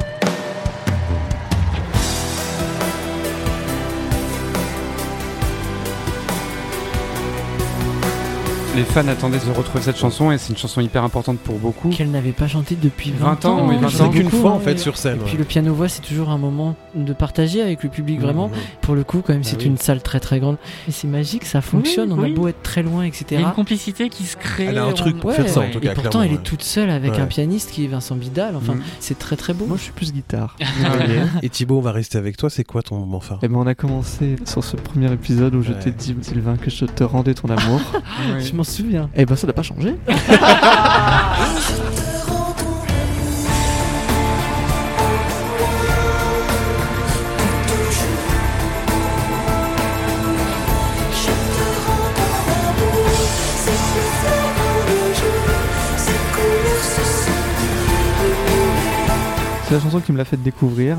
Les fans attendaient de retrouver cette chanson et c'est une chanson hyper importante pour beaucoup. Qu'elle n'avait pas chanté depuis 20, 20 ans, oui, 20 c'est ans. qu'une fois, hein, en fait, sur scène, Et ouais. puis le piano-voix, c'est toujours un moment de partager avec le public, vraiment. Mhm. Pour le coup, quand même, c'est oui. une salle très très grande. Et c'est magique, ça fonctionne. on oui. a beau être très loin, Il etc. y a une complicité qui se crée. Elle a un on- truc pour Ouais, faire ça, en tout Et cas. pourtant, clairement, elle est toute seule avec Ouais. un pianiste qui est Vincent Bidal. Enfin, Mhm. c'est très très beau. Moi, je suis plus guitare. Et Thibaut, on va rester avec toi. C'est quoi ton moment phare Et ben, on a commencé sur ce premier épisode où je t'ai dit, Sylvain, que je te rendais ton amour. Oui. Je m'en souviens. Et ben, ça n'a pas changé. C'est la chanson qui me l'a fait découvrir.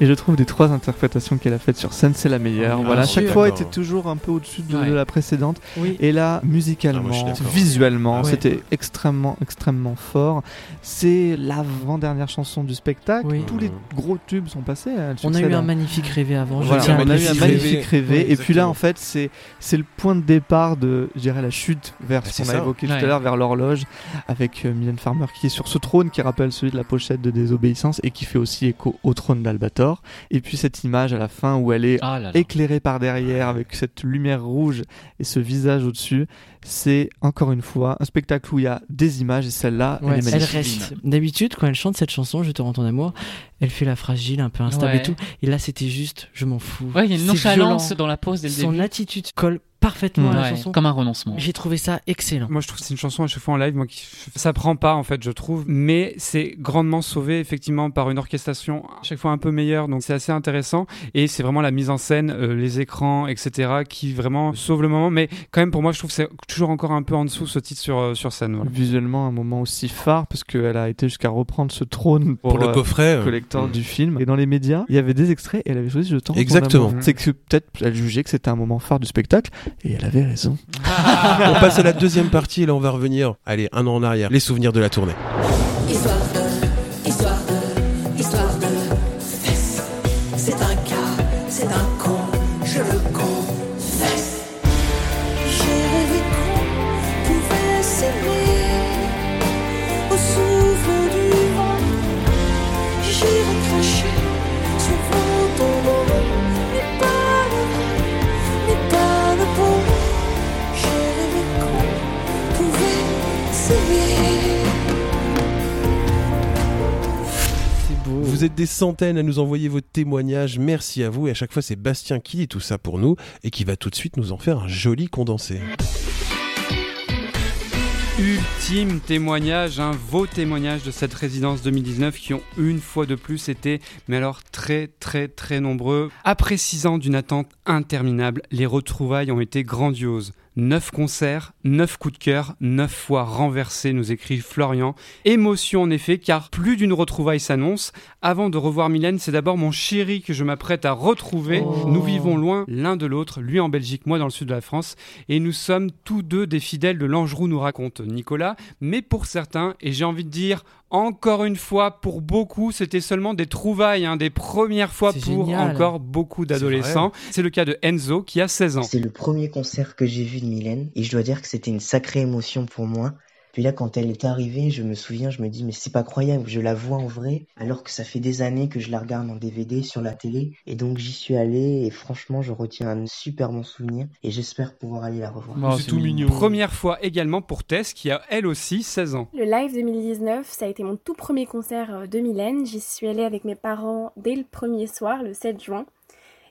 Et je trouve des trois interprétations qu'elle a faites sur scène, c'est la meilleure. Ah, voilà, sûr. chaque fois était toujours un peu au-dessus de, Ouais. de la précédente. Oui. Et là, Ah, musicalement, visuellement, Ah ouais. c'était extrêmement, extrêmement fort. C'est l'avant-dernière chanson du spectacle. Oui. Tous les gros tubes sont passés. Elle On a eu un magnifique rêvé avant. je Voilà, on a eu un magnifique rêvé. Et puis là, en fait, c'est c'est le point de départ de, je dirais, la chute vers Ah, ce qu'on a évoqué Ouais. tout à l'heure, vers l'horloge, avec euh, Mylène Farmer qui est sur ce trône qui rappelle celui de la pochette de Désobéissance et qui fait aussi écho au trône d'Albator. Et puis cette image à la fin où elle est Ah là là. éclairée par derrière avec cette lumière rouge et ce visage au-dessus, c'est encore une fois un spectacle où il y a des images et celle-là, Ouais, elle est elle magnifique. reste. D'habitude, quand elle chante cette chanson, Je te rends ton amour, elle fait la fragile, un peu instable Ouais. et tout. Et là, c'était juste, je m'en fous. Ouais, il y a une C'est nonchalance dans la pause dès le Son début. attitude colle parfaitement à la chanson. comme un renoncement. J'ai trouvé ça excellent. Moi, je trouve que c'est une chanson à chaque fois en live, moi, qui ça prend pas en fait, je trouve, mais c'est grandement sauvé effectivement par une orchestration à chaque fois un peu meilleure, donc c'est assez intéressant et c'est vraiment la mise en scène, euh, les écrans, etc., qui vraiment sauve le moment. Mais quand même, pour moi, je trouve que c'est toujours encore un peu en dessous ce titre sur euh, sur scène. voilà. Visuellement, un moment aussi phare parce qu'elle a été jusqu'à reprendre ce trône pour, Pour le euh, coffret. euh, collector mm. du film. Et dans les médias, il y avait des extraits et elle avait choisi Je ton Exactement. C'est que peut-être elle jugeait que c'était un moment phare du spectacle et elle avait raison. On passe à la deuxième partie et là on va revenir. Allez, un an en arrière. Les souvenirs de la tournée. Histoire des centaines à nous envoyer vos témoignages. Merci à vous. Et à chaque fois, c'est Bastien qui dit tout ça pour nous et qui va tout de suite nous en faire un joli condensé. Ultime témoignage, hein, vos témoignages de cette résidence 2019 qui ont une fois de plus été, mais alors très très très nombreux. Après six ans d'une attente interminable, les retrouvailles ont été grandioses. 9 concerts, 9 coups de cœur, 9 fois renversés, nous écrit Florian. Émotion en effet, car plus d'une retrouvaille s'annonce. Avant de revoir Mylène, c'est d'abord mon chéri que je m'apprête à retrouver. Oh. Nous vivons loin l'un de l'autre, lui en Belgique, moi dans le sud de la France, et nous sommes tous deux des fidèles de l'Angerou, nous raconte Nicolas. Mais pour certains, et j'ai envie de dire encore une fois, pour beaucoup, c'était seulement des trouvailles, hein, des premières fois pour génial. encore beaucoup d'adolescents. C'est le cas de Enzo qui a 16 ans. C'est le premier concert que j'ai vu de Mylène et je dois dire que c'était une sacrée émotion pour moi. Puis là, quand elle est arrivée, je me souviens, je me dis, mais c'est pas croyable, je la vois en vrai, alors que ça fait des années que je la regarde en DVD sur la télé. Et donc j'y suis allé et franchement, je retiens un super bon souvenir et j'espère pouvoir aller la revoir. Première fois également pour Tess qui a elle aussi 16 ans. Le live 2019, ça a été mon tout premier concert euh, de Mylène. J'y suis allée avec mes parents dès le premier soir, le 7 juin.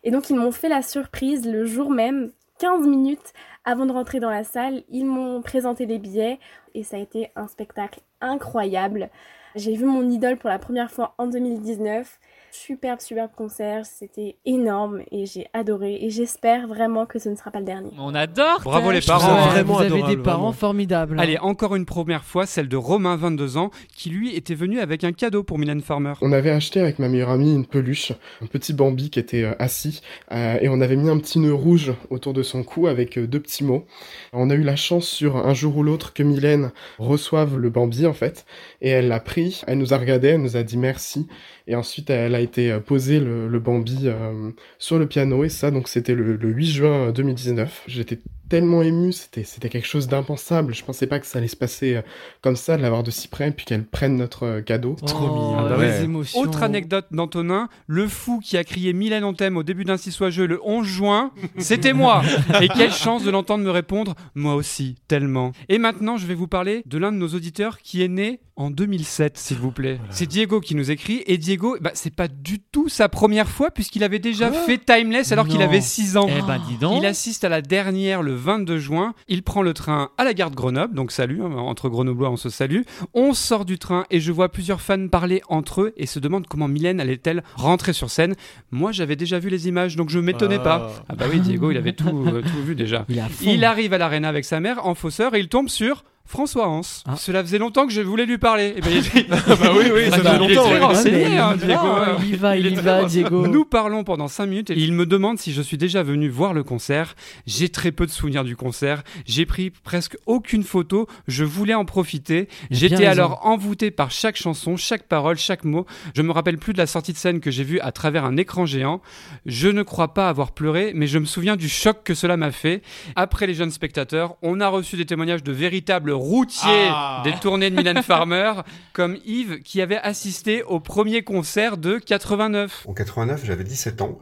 Et donc ils m'ont fait la surprise le jour même, 15 minutes avant de rentrer dans la salle. Ils m'ont présenté les billets et ça a été un spectacle incroyable. J'ai vu mon idole pour la première fois en 2019. Superbe, superbe concert, c'était énorme et j'ai adoré et j'espère vraiment que ce ne sera pas le dernier. On adore Bravo les Ouais, parents. vous avez des parents formidables. Allez, encore une première fois, celle de Romain, 22 ans, qui lui était venu avec un cadeau pour Mylène Farmer. On avait acheté avec ma meilleure amie une peluche, un petit Bambi qui était euh, assis, euh, et on avait mis un petit nœud rouge autour de son cou avec euh, deux petits mots. On a eu la chance sur un jour ou l'autre que Mylène reçoive le Bambi en fait, et elle l'a pris, elle nous a regardé, elle nous a dit merci, et ensuite elle a été euh, poser le, le Bambi euh, sur le piano, et ça donc c'était le, le 8 juin 2019. J'étais tellement ému, c'était c'était quelque chose d'impensable. Je pensais pas que ça allait se passer euh, comme ça, de l'avoir de si près, puis qu'elle prenne notre euh, cadeau. Trop mignon. Ah ouais. les émotions. Autre anecdote d'Antonin, le fou qui a crié Mylène on t'aime au début d'un si soit jeu le 11 juin, c'était moi. Et quelle chance de l'entendre me répondre, moi aussi, tellement. Et maintenant, je vais vous parler de l'un de nos auditeurs qui est né en 2007, s'il vous plaît. C'est Diego qui nous écrit, et Diego, bah, c'est pas du tout sa première fois, puisqu'il avait déjà fait Timeless alors qu'il avait 6 ans. Eh ben, dis donc. Il assiste à la dernière le 22 juin, il prend le train à la gare de Grenoble, donc salut, hein, entre Grenoblois on se salue. On sort du train et je vois plusieurs fans parler entre eux et se demandent comment Mylène allait-elle rentrer sur scène. Moi j'avais déjà vu les images donc je m'étonnais Ah. pas. Ah bah oui, Diego il avait tout, euh, tout vu déjà. Il. Il arrive à l'arena avec sa mère en fausseur et il tombe sur François Hans. Ah. Cela faisait longtemps que je voulais lui parler. Et ben, il... bah oui, oui, ça il est longtemps, renseigné, Ah, mais hein, il y Diego. va, il y va, il est y va, renseigné. Diego. Nous parlons pendant 5 minutes et il me demande si je suis déjà venu voir le concert. J'ai très peu de souvenirs du concert. J'ai pris presque aucune photo. Je voulais en profiter. Il a J'étais alors envoûté par chaque chanson, chaque parole, chaque mot. Je me rappelle plus de la sortie de scène que j'ai vue à travers un écran géant. Je ne crois pas avoir pleuré, mais je me souviens du choc que cela m'a fait. Après les jeunes spectateurs, on a reçu des témoignages de véritables routiers Ah. des tournées de Mylène Farmer, comme Yves qui avait assisté au premier concert de 89. En 89, j'avais 17 ans,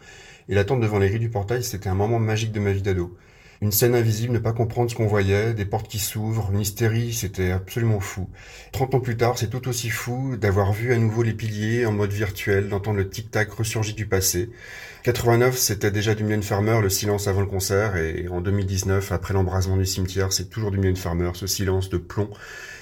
et l'attente devant les grilles du portail, c'était un moment magique de ma vie d'ado. Une scène invisible, ne pas comprendre ce qu'on voyait, des portes qui s'ouvrent, une hystérie, c'était absolument fou. 30 ans plus tard, c'est tout aussi fou d'avoir vu à nouveau les piliers en mode virtuel, d'entendre le tic-tac ressurgi du passé. 89, c'était déjà du Mylène Farmer, le silence avant le concert, et en 2019, après l'embrasement du cimetière, c'est toujours du Mylène Farmer, ce silence de plomb,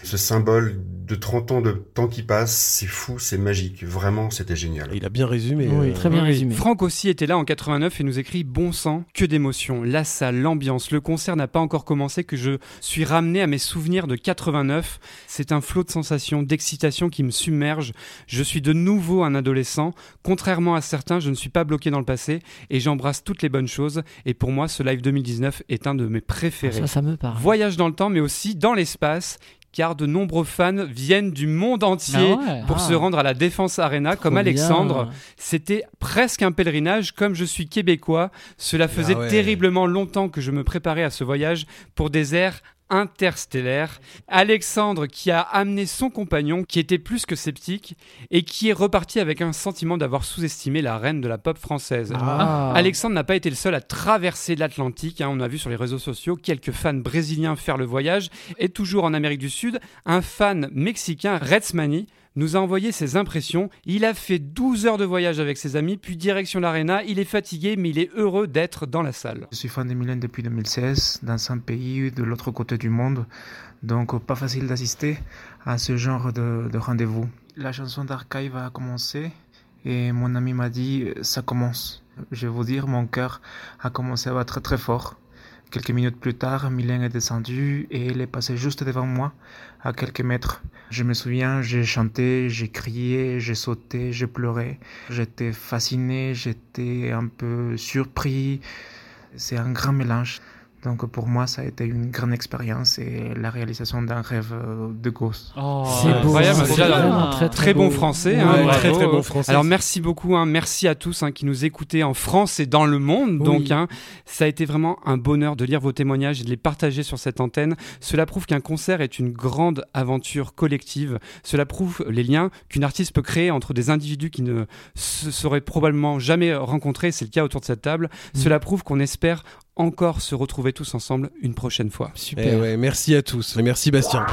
ce symbole de 30 ans de temps qui passe, c'est fou, c'est magique, vraiment, c'était génial. Il a bien résumé. Oui, euh, très bien résumé. Franck aussi était là en 89 et nous écrit Bon sang, que d'émotions, la salle, l'ambiance, le concert n'a pas encore commencé que je suis ramené à mes souvenirs de 89. C'est un flot de sensations, d'excitation qui me submerge. Je suis de nouveau un adolescent. Contrairement à certains, je ne suis pas bloqué dans le passé et j'embrasse toutes les bonnes choses. Et pour moi, ce live 2019 est un de mes préférés. Ça, ça me parle. Voyage dans le temps, mais aussi dans l'espace. Car de nombreux fans viennent du monde entier Ah ouais. pour Ah. se rendre à la Défense Arena, comme. Alexandre. C'était presque un pèlerinage, comme je suis québécois. Cela faisait Ah ouais. terriblement longtemps que je me préparais à ce voyage pour des airs interstellaires. Alexandre qui a amené son compagnon, qui était plus que sceptique, et qui est reparti avec un sentiment d'avoir sous-estimé la reine de la pop française. Ah. Alexandre n'a pas été le seul à traverser l'Atlantique. hein. On a vu sur les réseaux sociaux quelques fans brésiliens faire le voyage. Et toujours en Amérique du Sud, un fan mexicain, Redsmani, nous a envoyé ses impressions. Il a fait 12 heures de voyage avec ses amis, puis direction l'Arena. Il est fatigué, mais il est heureux d'être dans la salle. Je suis fan de Mylène depuis 2016, dans un pays de l'autre côté du monde, donc pas facile d'assister à ce genre de, de rendez-vous. La chanson d'Archive a commencé et mon ami m'a dit ça commence. Je vais vous dire, mon cœur a commencé à battre très fort. Quelques minutes plus tard, Mylène est descendue et elle est passée juste devant moi, à quelques mètres. Je me souviens, j'ai chanté, j'ai crié, j'ai sauté, j'ai pleuré. J'étais fasciné, j'étais un peu surpris. C'est un grand mélange. Donc pour moi, ça a été une grande expérience et la réalisation d'un rêve euh, de gosse. Oh, c'est incroyable, c'est un très, très, très bon français, Ouais, hein, très, très bon français. Alors merci beaucoup, hein, merci à tous hein, qui nous écoutaient en France et dans le monde. Oui. Donc, hein, ça a été vraiment un bonheur de lire vos témoignages et de les partager sur cette antenne. Cela prouve qu'un concert est une grande aventure collective. Cela prouve les liens qu'une artiste peut créer entre des individus qui ne se seraient probablement jamais rencontrés. C'est le cas autour de cette table. Mm. Cela prouve qu'on espère encore se retrouver tous ensemble une prochaine fois. Super. Eh ouais, merci à tous. Et merci Bastien.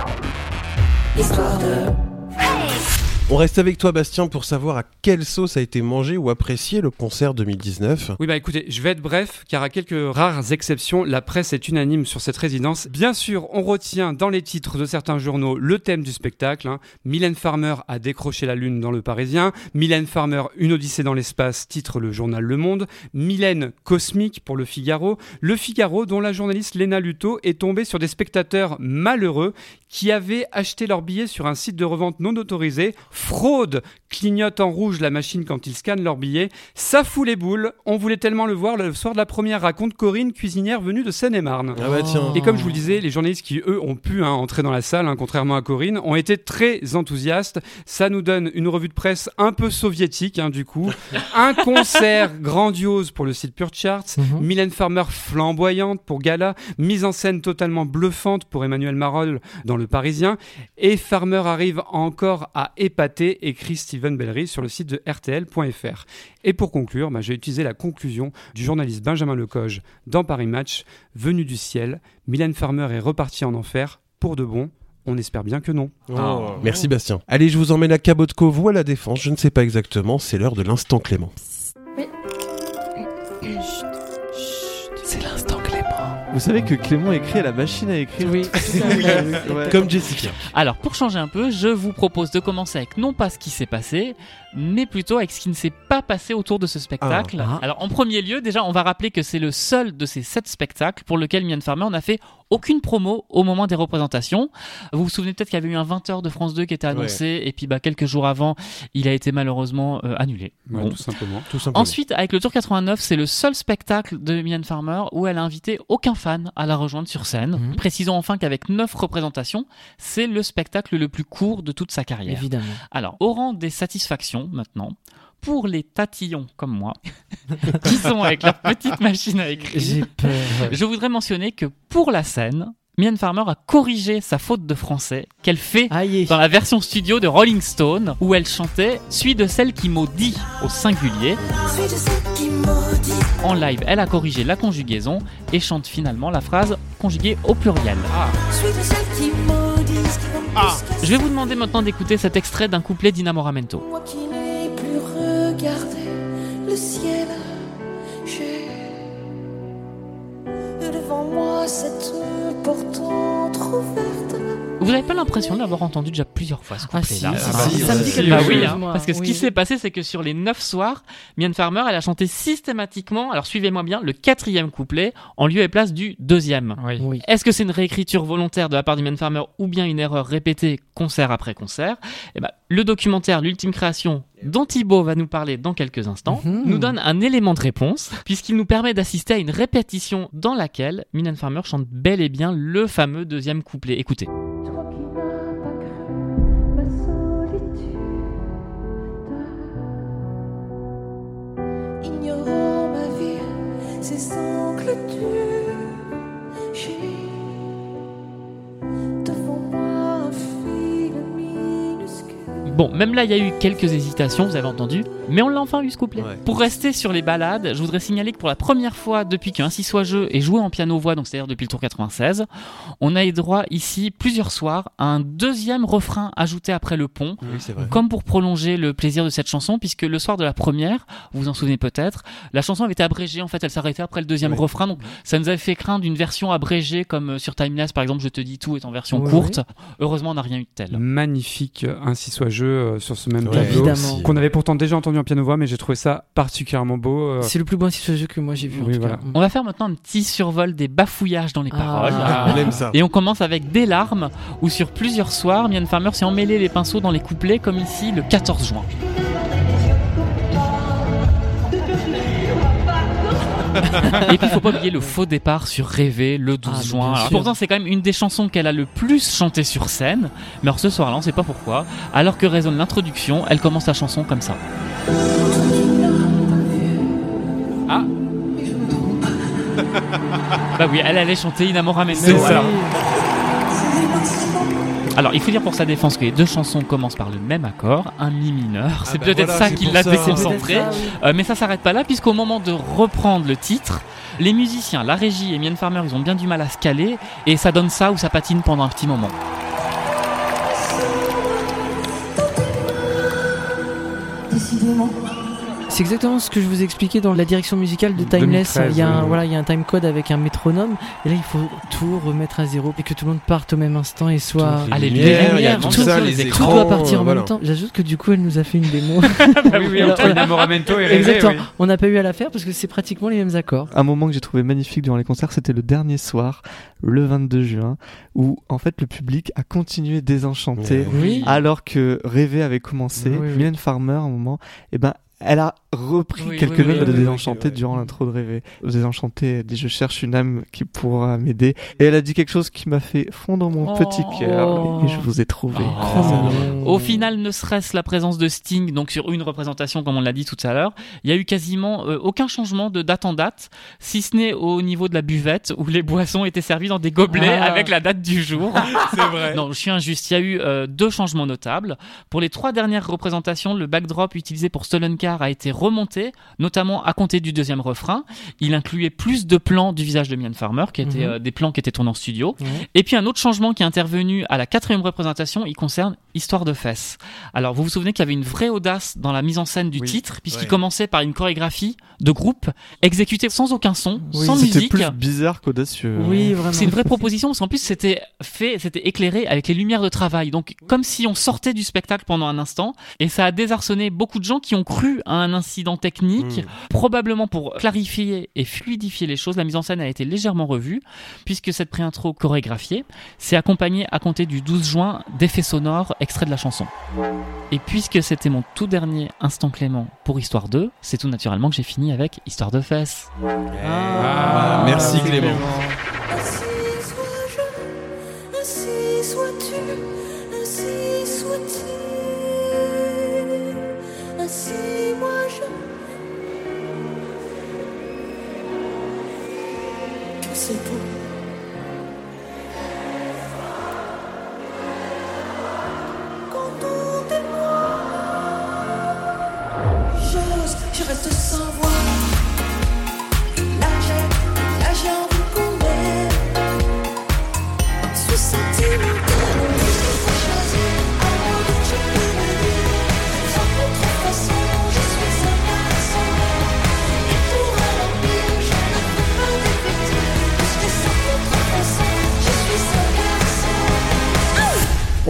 Histoire de. On reste avec toi Bastien pour savoir à quelle sauce a été mangé ou apprécié le concert 2019. Oui, bah écoutez, je vais être bref, car à quelques rares exceptions, la presse est unanime sur cette résidence. Bien sûr, on retient dans les titres de certains journaux le thème du spectacle. Hein. Mylène Farmer a décroché la lune dans le Parisien. Mylène Farmer, une odyssée dans l'espace, titre le journal Le Monde. Mylène cosmique pour le Figaro. Le Figaro, dont la journaliste Léna Luto est tombée sur des spectateurs malheureux qui avaient acheté leur billet sur un site de revente non autorisé. Fraude clignote en rouge la machine quand ils scannent leur billet. Ça fout les boules. On voulait tellement le voir le soir de la première, raconte Corinne, cuisinière venue de Seine-et-Marne. Ah bah tiens. Et comme je vous le disais, les journalistes qui, eux, ont pu hein, entrer dans la salle, hein, contrairement à Corinne, ont été très enthousiastes. Ça nous donne une revue de presse un peu soviétique, hein, du coup. Un concert grandiose pour le site Pure Charts. Mhm. Mylène Farmer flamboyante pour Gala. Mise en scène totalement bluffante pour Emmanuel Marolles dans Le Parisien. Et Farmer arrive encore à épater, écrit Steven Bellery sur le site de RTL.fr. Et pour conclure, bah, j'ai utilisé la conclusion du journaliste Benjamin Lecoge dans Paris Match. Venu du ciel, Mylène Farmer est repartie en enfer pour de bon. On espère bien que non. Oh. Merci Bastien. Allez, je vous emmène à Cabotco, vous à la défense, je ne sais pas exactement, c'est l'heure de l'instant Clément. C'est l'instant Clément. Vous savez que Clément écrit à la machine à écrire. Oui. Ouais. Comme Jessica. Alors, pour changer un peu, je vous propose de commencer avec non pas ce qui s'est passé, mais plutôt avec ce qui ne s'est pas passé autour de ce spectacle. Ah. Alors, en premier lieu, déjà, on va rappeler que c'est le seul de ces sept spectacles pour lequel Mylène Farmer n'a fait aucune promo au moment des représentations. Vous vous souvenez peut-être qu'il y avait eu un 20h de France 2 qui était annoncé, et puis bah, quelques jours avant, il a été malheureusement euh, annulé. Ouais, Bon. Tout simplement. Tout simplement. Ensuite, avec le Tour 89, c'est le seul spectacle de Mylène Farmer où elle a invité aucun fan à la rejoindre sur scène. Mhm. Précisons enfin qu'avec 9 représentations, c'est le spectacle le plus court de toute sa carrière. Évidemment. Alors, au rang des satisfactions maintenant, pour les tatillons comme moi, qui sont avec leur petite machine à écrire, J'ai peur. je voudrais mentionner que pour la scène, Mylène Farmer a corrigé sa faute de français qu'elle fait Aïe. dans la version studio de Rolling Stone où elle chantait Suis de celle qui maudit au singulier. Suis de celle qui maudit. En live, elle a corrigé la conjugaison et chante finalement la phrase conjuguée au pluriel. Suis de celle qui maudit. Ah. Je vais vous demander maintenant d'écouter cet extrait d'un couplet d'Inamoramento. Moi qui n'ai plus regardé le ciel, j'ai devant moi cette porte entrouverte. Vous n'avez pas l'impression de l'avoir entendu déjà plusieurs fois ce Ah, couplet-là si, Ah, si, bah, si, si, ça me dit quelque bah chose, oui, hein, parce que ce qui s'est passé, c'est que sur les neuf soirs, Mylène Farmer, elle a chanté systématiquement, alors suivez-moi bien, le quatrième couplet en lieu et place du deuxième. Oui. Est-ce que c'est une réécriture volontaire de la part de Mylène Farmer ou bien une erreur répétée concert après concert? Eh ben, Le documentaire L'ultime création, dont Thibaut va nous parler dans quelques instants, Mhm. nous donne un élément de réponse, puisqu'il nous permet d'assister à une répétition dans laquelle Mylène Farmer chante bel et bien le fameux deuxième couplet. Écoutez. Ses angles durs, j'ai Bon, même là, il y a eu quelques hésitations, vous avez entendu, mais on l'a enfin eu ce couplet. Pour rester sur les balades, je voudrais signaler que pour la première fois depuis qu'un Ainsi soit jeu est joué en piano-voix, donc c'est-à-dire depuis le tour 96, on a eu droit ici plusieurs soirs à un deuxième refrain ajouté après le pont, comme pour prolonger le plaisir de cette chanson, puisque le soir de la première, vous vous en souvenez peut-être, la chanson avait été abrégée, en fait, elle s'arrêtait après le deuxième refrain, donc ça nous avait fait craindre une version abrégée comme euh, sur Timeless, par exemple, Je te dis tout est en version courte. Heureusement, on n'a rien eu de tel. Magnifique, euh, ainsi soit jeu euh, sur ce même Ouais, tableau, qu'on avait pourtant déjà entendu en piano-voix, mais j'ai trouvé ça particulièrement beau. euh. C'est le plus beau soit jeu que moi j'ai vu. en Oui, tout voilà. cas. On va faire maintenant un petit survol des bafouillages dans les paroles. Ah, on aime ça. Et on commence avec Des larmes, où sur plusieurs soirs, Mylène Farmer s'est emmêlé les pinceaux dans les couplets, comme ici le 14 juin. Et puis il faut pas oublier le faux départ sur Rêver le 12 Ah, juin. Alors, pourtant c'est quand même une des chansons qu'elle a le plus chanté sur scène, mais alors ce soir-là on sait pas pourquoi. Alors que résonne l'introduction, elle commence la chanson comme ça. Ah Bah oui, elle allait chanter Inamoramento. C'est ça. Alors. Il faut dire pour sa défense que les deux chansons commencent par le même accord, un mi mineur. C'est bah peut-être voilà, ça c'est qui l'a déconcentré. C'est peut-être ça, oui. Euh, mais ça s'arrête pas là, puisqu'au moment de reprendre le titre, les musiciens, la régie et Mylène Farmer, ils ont bien du mal à se caler, et ça donne ça ou ça patine pendant un petit moment. C'est exactement ce que je vous expliquais dans la direction musicale de Timeless. 2013, il y a un, oui. voilà, il y a un time code avec un métronome et là il faut tout remettre à zéro et que tout le monde parte au même instant et soit Ah, les lumières, lumières, il y a tout tout ça, les les tout écrans, doit partir en voilà. même temps. J'ajoute que du coup elle nous a fait une démo. oui, oui, entre Voilà. Inamoramento et Rêver, Exactement. oui. On n'a pas eu à la faire parce que c'est pratiquement les mêmes accords. Un moment que j'ai trouvé magnifique durant les concerts, c'était le dernier soir, le 22 juin, où en fait le public a continué désenchanté, Oui. alors que Rêver avait commencé. Oui, oui. Mylène Farmer, à un moment, eh ben, elle a repris Oui, quelques oui, oui, notes de oui, oui, Désenchanté durant l'intro de Rêver. Désenchanté, elle dit Je cherche une âme qui pourra m'aider. Et elle a dit quelque chose qui m'a fait fondre mon petit Oh. cœur. Et je vous ai trouvé. Oh. Au final, ne serait-ce la présence de Sting, donc sur une représentation, comme on l'a dit tout à l'heure, il y a eu quasiment euh, aucun changement de date en date, si ce n'est au niveau de la buvette où les boissons étaient servies dans des gobelets Ah. avec la date du jour. C'est vrai. Non, je suis injuste. Il y a eu euh, deux changements notables. Pour les trois dernières représentations, le backdrop utilisé pour Stolen Car a été remonté, notamment à compter du deuxième refrain. Il incluait plus de plans du visage de Mylène Farmer, qui étaient Mhm. euh, des plans qui étaient tournés en studio. Et puis un autre changement qui est intervenu à la quatrième représentation, il concerne Histoire de fesses. Alors vous vous souvenez qu'il y avait une vraie audace dans la mise en scène du Oui. titre, puisqu'il Ouais. commençait par une chorégraphie de groupe exécutée sans aucun son, Oui. sans C'était musique. plus bizarre qu'audacieux. Oui, vraiment. C'est une vraie proposition parce qu'en plus c'était fait, c'était éclairé avec les lumières de travail. Donc comme si on sortait du spectacle pendant un instant et ça a désarçonné beaucoup de gens qui ont cru à un incident technique. Probablement pour clarifier et fluidifier les choses, la mise en scène a été légèrement revue puisque cette pré-intro chorégraphiée s'est accompagnée à compter du 12 juin d'effets sonores extraits de la chanson. Et puisque c'était mon tout dernier instant Clément pour Histoire 2, c'est tout naturellement que j'ai fini avec Histoire de fesses. Ah, merci Clément.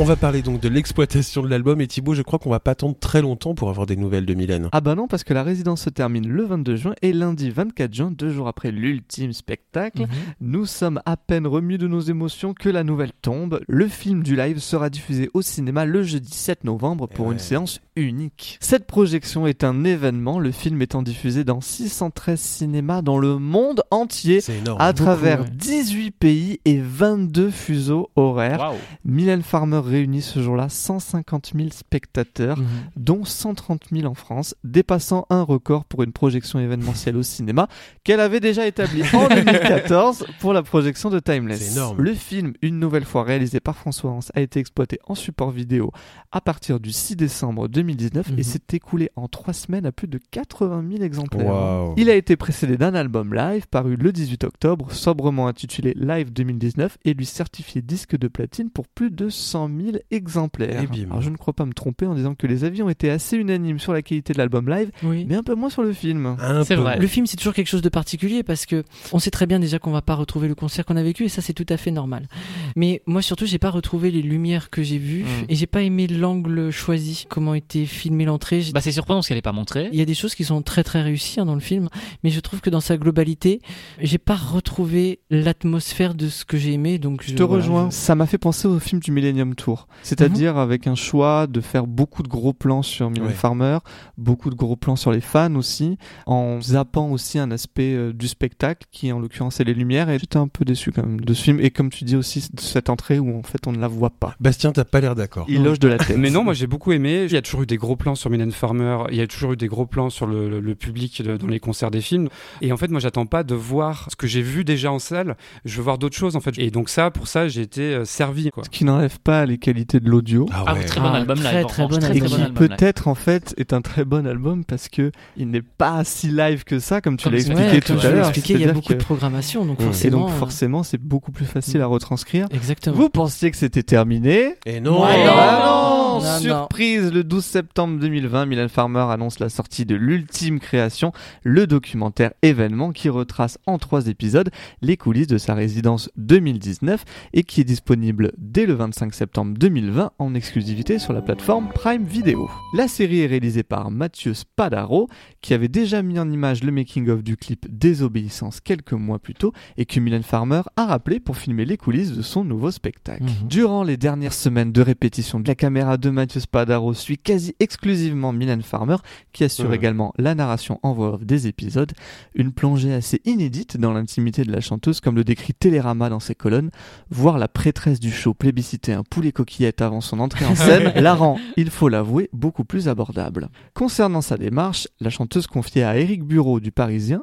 Va parler donc de l'exploitation de l'album et Thibaut, je crois qu'on va pas attendre très longtemps pour avoir des nouvelles de Mylène. Ah bah non, parce que la résidence se termine le 22 juin et lundi 24 juin, deux jours après l'ultime spectacle, nous sommes à peine remis de nos émotions que la nouvelle tombe. Le film du live sera diffusé au cinéma le jeudi 7 novembre pour une séance unique. Cette projection est un événement, le film étant diffusé dans 613 cinémas dans le monde entier, à Beaucoup, travers ouais. 18 pays et 22 fuseaux horaires. Waouh. Mylène Farmer réuni ce jour-là 150 000 spectateurs, Mhm. dont 130 000 en France, dépassant un record pour une projection événementielle au cinéma qu'elle avait déjà établi en 2014 pour la projection de Timeless. Énorme. Le film, une nouvelle fois réalisé par François Hans, a été exploité en support vidéo à partir du 6 décembre 2019 Mhm. et s'est écoulé en trois semaines à plus de 80 000 exemplaires. Waouh. Il a été précédé d'un album live paru le 18 octobre, sobrement intitulé Live 2019 et lui certifié disque de platine pour plus de 100 000 exemplaires. Et bim. Alors je ne crois pas me tromper en disant que les avis ont été assez unanimes sur la qualité de l'album live, Oui. mais un peu moins sur le film. C'est vrai. Le film, c'est toujours quelque chose de particulier parce que on sait très bien déjà qu'on va pas retrouver le concert qu'on a vécu et ça, c'est tout à fait normal. Mais moi, surtout, j'ai pas retrouvé les lumières que j'ai vues Mm. et j'ai pas aimé l'angle choisi, comment était filmée l'entrée. Bah, c'est surprenant parce qu'elle n'est pas montrée. Il y a des choses qui sont très très réussies hein, dans le film, mais je trouve que dans sa globalité, j'ai pas retrouvé l'atmosphère de ce que j'ai aimé. Donc Je te voilà, rejoins. je- Ça m'a fait penser au film du Millennium Tour. C'est-à-dire avec un choix de faire beaucoup de gros plans sur Mylène Ouais. Farmer, beaucoup de gros plans sur les fans aussi, en zappant aussi un aspect euh, du spectacle qui en l'occurrence est les lumières. Et j'étais un peu déçu quand même de ce film. Et comme tu dis aussi, de cette entrée où en fait on ne la voit pas. Bastien, t'as pas l'air d'accord. Il loge de la tête. Mais non, moi j'ai beaucoup aimé. Il y a toujours eu des gros plans sur Mylène Farmer. Il y a toujours eu des gros plans sur le, le- le public de- dans les concerts des films. Et en fait, moi j'attends pas de voir ce que j'ai vu déjà en salle. Je veux voir d'autres choses en fait. Et donc ça, pour ça, j'ai été euh, servi. Quoi. Ce qui n'enlève pas les qualités de l'audio. Ah Ah, ouais. très bon Ah, album très, live. très revanche, bon très, et très bon qui peut-être en fait est un très bon album parce que il n'est pas si live que ça comme tu l'as expliqué Ouais, tout à l'heure. il y a beaucoup de programmation, donc Mm. Et forcément. donc forcément c'est beaucoup plus facile à retranscrire. Exactement. Vous pensiez que c'était terminé Et non. Ouais, Ah non. non, Non, Surprise Le 12 septembre 2020, Mylène Farmer annonce la sortie de l'ultime création, le documentaire événement qui retrace en trois épisodes les coulisses de sa résidence 2019 et qui est disponible dès le 25 septembre 2020 en exclusivité sur la plateforme Prime Video. La série est réalisée par Mathieu Spadaro qui avait déjà mis en image le making-of du clip Désobéissance quelques mois plus tôt et que Mylène Farmer a rappelé pour filmer les coulisses de son nouveau spectacle. Mhm. Durant les dernières semaines de répétition, la caméra de Mathieu Spadaro suit quasi exclusivement Mylène Farmer, qui assure également la narration en voix off des épisodes. Une plongée assez inédite dans l'intimité de la chanteuse, comme le décrit Télérama dans ses colonnes. Voir la prêtresse du show plébisciter un poulet coquillette avant son entrée en scène la rend, il faut l'avouer, beaucoup plus abordable. Concernant sa démarche, la chanteuse confiait à Éric Bureau du Parisien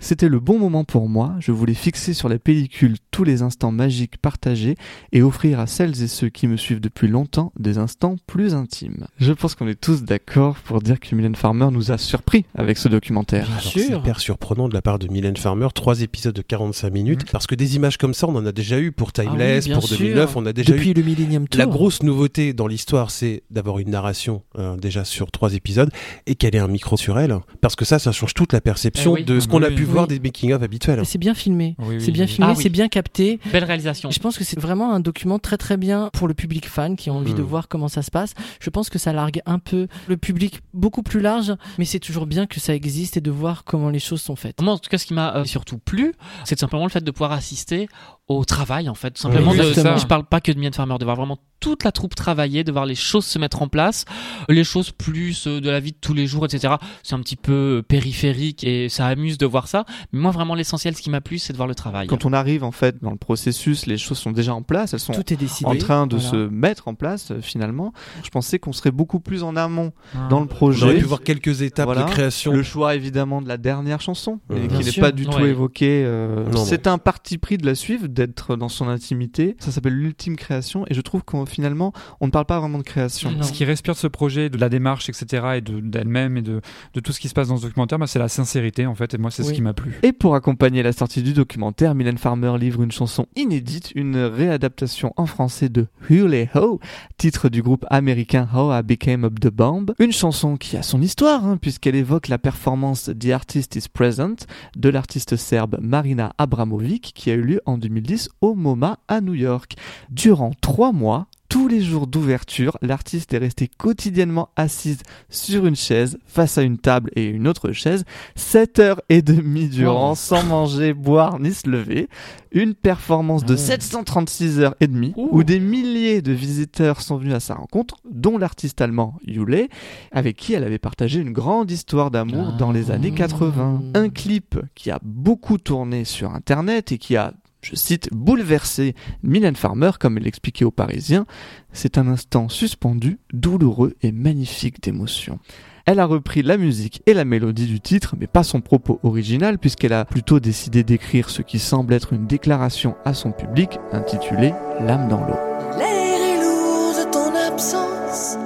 c'était le bon moment pour moi, je voulais fixer sur la pellicule tous les instants magiques partagés et offrir à celles et ceux qui me suivent depuis longtemps des instants plus intimes. Je pense qu'on est tous d'accord pour dire que Mylène Farmer nous a surpris avec ce documentaire. Bien Alors, sûr. C'est hyper surprenant de la part de Mylène Farmer, trois épisodes de 45 minutes, parce que des images comme ça, on en a déjà eu pour Timeless, Ah oui, bien pour sûr. 2009, on a déjà Depuis eu. le Millennium Tour. La grosse nouveauté dans l'histoire, c'est d'avoir une narration euh, déjà sur trois épisodes et qu'elle ait un micro sur elle, parce que ça, ça change toute la perception Eh oui. de ce qu'on a Oui. pu voir Oui. des making-of habituels. C'est bien filmé. Oui, oui, c'est bien oui. filmé, Ah oui. c'est bien capté. Belle réalisation. Je pense que c'est vraiment un document très très bien pour le public fan qui a envie de Mm. voir comment ça se passe. Je pense que ça largue un peu le public beaucoup plus large, mais c'est toujours bien que ça existe et de voir comment les choses sont faites. Moi, en tout cas, ce qui m'a euh, surtout plu, c'est simplement le fait de pouvoir assister au travail, en fait. Tout simplement, Oui, de, ça. je parle pas que de Mylène Farmer, de voir vraiment toute la troupe travailler, de voir les choses se mettre en place, les choses plus euh, de la vie de tous les jours, etc. C'est un petit peu périphérique et ça amuse de voir ça. Mais moi, vraiment, l'essentiel, ce qui m'a plu, c'est de voir le travail. Quand on arrive en fait dans le processus, les choses sont déjà en place, elles sont Tout est décidé. en train de Voilà. se mettre en place euh, finalement. Je pensais qu'on serait beaucoup plus en amont Ah. dans le projet. J'aurais pu voir quelques étapes Voilà. de création. Le choix évidemment de la dernière chanson, Bien qui n'est pas du tout Ouais. évoquée. euh, c'est un parti pris de la suivre, d'être dans son intimité. Ça s'appelle l'ultime création, et je trouve qu'en finalement, on ne parle pas vraiment de création. Non. Ce qui respire de ce projet, de la démarche, etc., et de- d'elle-même et de, de tout ce qui se passe dans ce documentaire, bah, c'est la sincérité en fait. Et moi, c'est ce qui m'a plu. Et pour accompagner la sortie du documentaire, Mylène Farmer livre une chanson inédite, une réadaptation en français de Hule Ho, titre du groupe américain How I Became Up the Bomb. Une chanson qui a son histoire, hein, puisqu'elle évoque la performance The Artist is Present de l'artiste serbe Marina Abramovic qui a eu lieu en 2010 au MoMA à New York. Durant trois mois, tous les jours d'ouverture, l'artiste est restée quotidiennement assise sur une chaise, face à une table et une autre chaise, 7 heures et demie durant, Wow. sans manger, boire ni se lever. Une performance de 736 heures et demie, où des milliers de visiteurs sont venus à sa rencontre, dont l'artiste allemand Yule, avec qui elle avait partagé une grande histoire d'amour dans les années 80. Un clip qui a beaucoup tourné sur internet et qui a je cite, bouleversé. Mylène Farmer, comme elle l'expliquait aux Parisiens, c'est un instant suspendu, douloureux et magnifique d'émotion. Elle a repris la musique et la mélodie du titre, mais pas son propos original, puisqu'elle a plutôt décidé d'écrire ce qui semble être une déclaration à son public, intitulée L'âme dans l'eau. L'air est lourd de ton absence,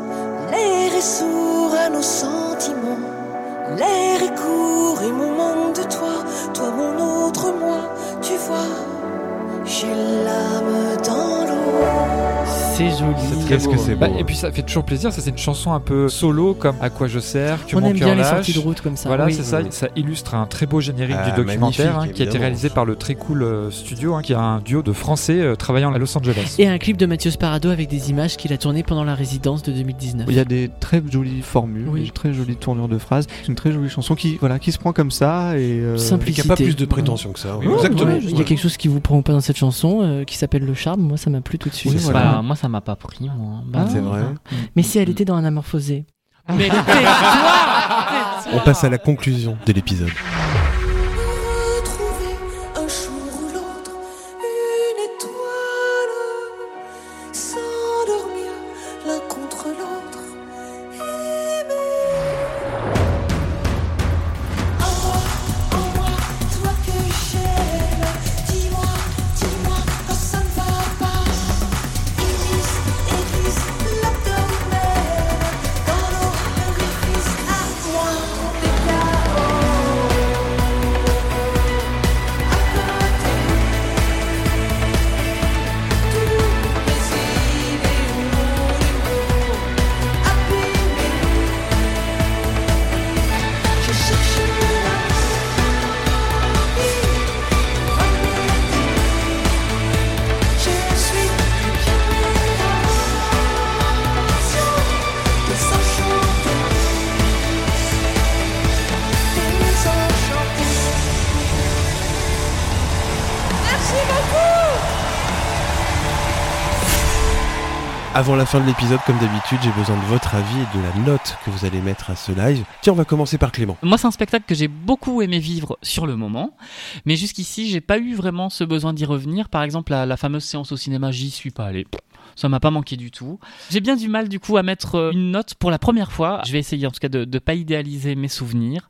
l'air est sourd à nos sentiments. L'air est court et mon manque de toi, toi mon autre moi, tu vois, j'ai l'âme dans l'eau. C'est joli. Qu'est-ce que c'est Bah, Et puis ça fait toujours plaisir, ça c'est une chanson un peu solo comme À quoi je sers, que On mon aime bien les sorties de route comme ça, Voilà, oui. c'est ça, ça illustre un très beau générique Ah, du documentaire magnifique, hein, qui a été réalisé par le très cool euh, studio, hein, qui a un duo de Français euh, travaillant à Los Angeles. Et un clip de Mathieu Sparado avec des images qu'il a tournées pendant la résidence de 2019. Il y a des très jolies formules, Oui. des très jolies tournures de phrases. C'est une très jolie chanson qui, voilà, qui se prend comme ça et euh, Simplicité. Il n'y a pas plus de prétention que ça. oui, Ouais, exactement. ouais, Il y a quelque chose qui vous prend pas dans cette chanson euh, qui s'appelle Le Charme. Moi, ça m'a plu tout de suite. Oui, Voilà. voilà. Bah, moi, ça m'a pas pris, moi. Ah. C'est vrai. Mais si elle était dans un amorphosé. Mais On passe à la conclusion de l'épisode. Avant la fin de l'épisode, comme d'habitude, j'ai besoin de votre avis et de la note que vous allez mettre à ce live. Tiens, on va commencer par Clément. Moi, c'est un spectacle que j'ai beaucoup aimé vivre sur le moment, mais jusqu'ici, j'ai pas eu vraiment ce besoin d'y revenir. Par exemple, la, la fameuse séance au cinéma, j'y suis pas allé. Ça m'a pas manqué du tout. J'ai bien du mal du coup à mettre euh, une note pour la première fois. Je vais essayer en tout cas de ne pas idéaliser mes souvenirs.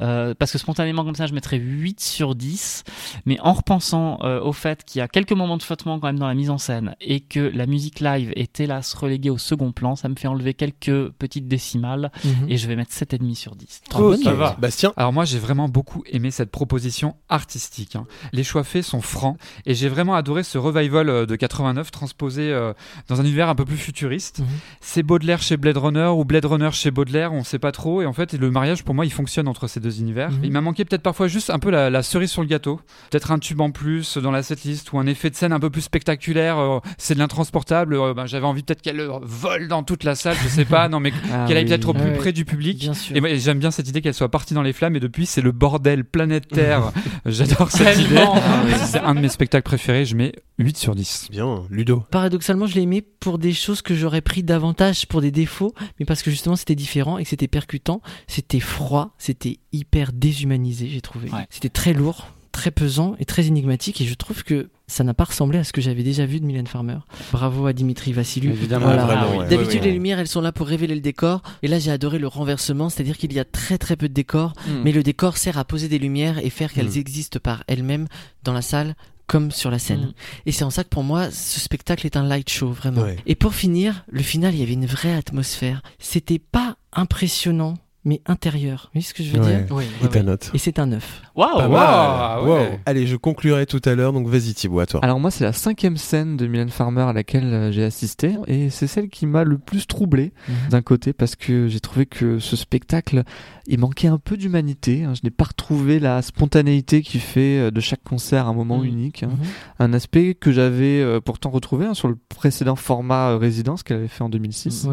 Euh, parce que spontanément comme ça je mettrais 8 sur 10. Mais en repensant euh, au fait qu'il y a quelques moments de flottement quand même dans la mise en scène et que la musique live est hélas reléguée au second plan, ça me fait enlever quelques petites décimales Mhm. et je vais mettre 7,5 sur 10. Oh, ça va. Bastien Alors moi j'ai vraiment beaucoup aimé cette proposition artistique. hein. Les choix faits sont francs et j'ai vraiment adoré ce revival de 89 transposé euh, dans un univers un peu plus futuriste. Mhm. C'est Baudelaire chez Blade Runner ou Blade Runner chez Baudelaire, on sait pas trop. Et en fait le mariage pour moi il fonctionne entre ces deux univers. Mhm. Il m'a manqué peut-être parfois juste un peu la, la cerise sur le gâteau. Peut-être un tube en plus dans la setlist ou un effet de scène un peu plus spectaculaire. euh, c'est de l'intransportable. euh, ben, J'avais envie peut-être qu'elle euh, vole dans toute la salle, je sais pas. Non mais Ah qu'elle aille oui. peut-être au Ah plus ouais. près du public. Bien sûr. Et moi, j'aime bien cette idée qu'elle soit partie dans les flammes et depuis c'est le bordel planétaire. J'adore cette idée. Tellement. C'est un de mes spectacles préférés, je mets 8 sur 10. Bien, Ludo. Paradoxalement, je l'ai aimé pour des choses que j'aurais pris davantage pour des défauts, mais parce que justement c'était différent et que c'était percutant. C'était froid, c'était hyper déshumanisé, j'ai trouvé. Ouais. C'était très lourd, très pesant et très énigmatique, et je trouve que ça n'a pas ressemblé à ce que j'avais déjà vu de Mylène Farmer. Bravo à Dimitri Vassiliou. Évidemment, Voilà. vraiment, Ah ouais. D'habitude, Ouais, les lumières, elles sont là pour révéler le décor. Et là, j'ai adoré le renversement, c'est-à-dire qu'il y a très très peu de décor, Mm. mais le décor sert à poser des lumières et faire qu'elles Mm. existent par elles-mêmes dans la salle comme sur la scène. Mm. Et c'est en ça que pour moi, ce spectacle est un light show, vraiment. Ouais. Et pour finir, le final, il y avait une vraie atmosphère. C'était pas impressionnant, mais intérieur. Vous voyez ce que je veux Ouais. dire Oui, Et ta note Et c'est un 9. Waouh wow, ouais. Wow. Allez, je conclurai tout à l'heure, donc vas-y Thibaut, à toi. Alors moi, c'est la cinquième scène de Mylène Farmer à laquelle euh, j'ai assisté et c'est celle qui m'a le plus troublé Mhm. d'un côté parce que j'ai trouvé que ce spectacle, il manquait un peu d'humanité. hein. Je n'ai pas retrouvé la spontanéité qui fait euh, de chaque concert un moment Mhm. unique. hein. Mhm. Un aspect que j'avais euh, pourtant retrouvé hein, sur le précédent format résidence qu'elle avait fait en 2006.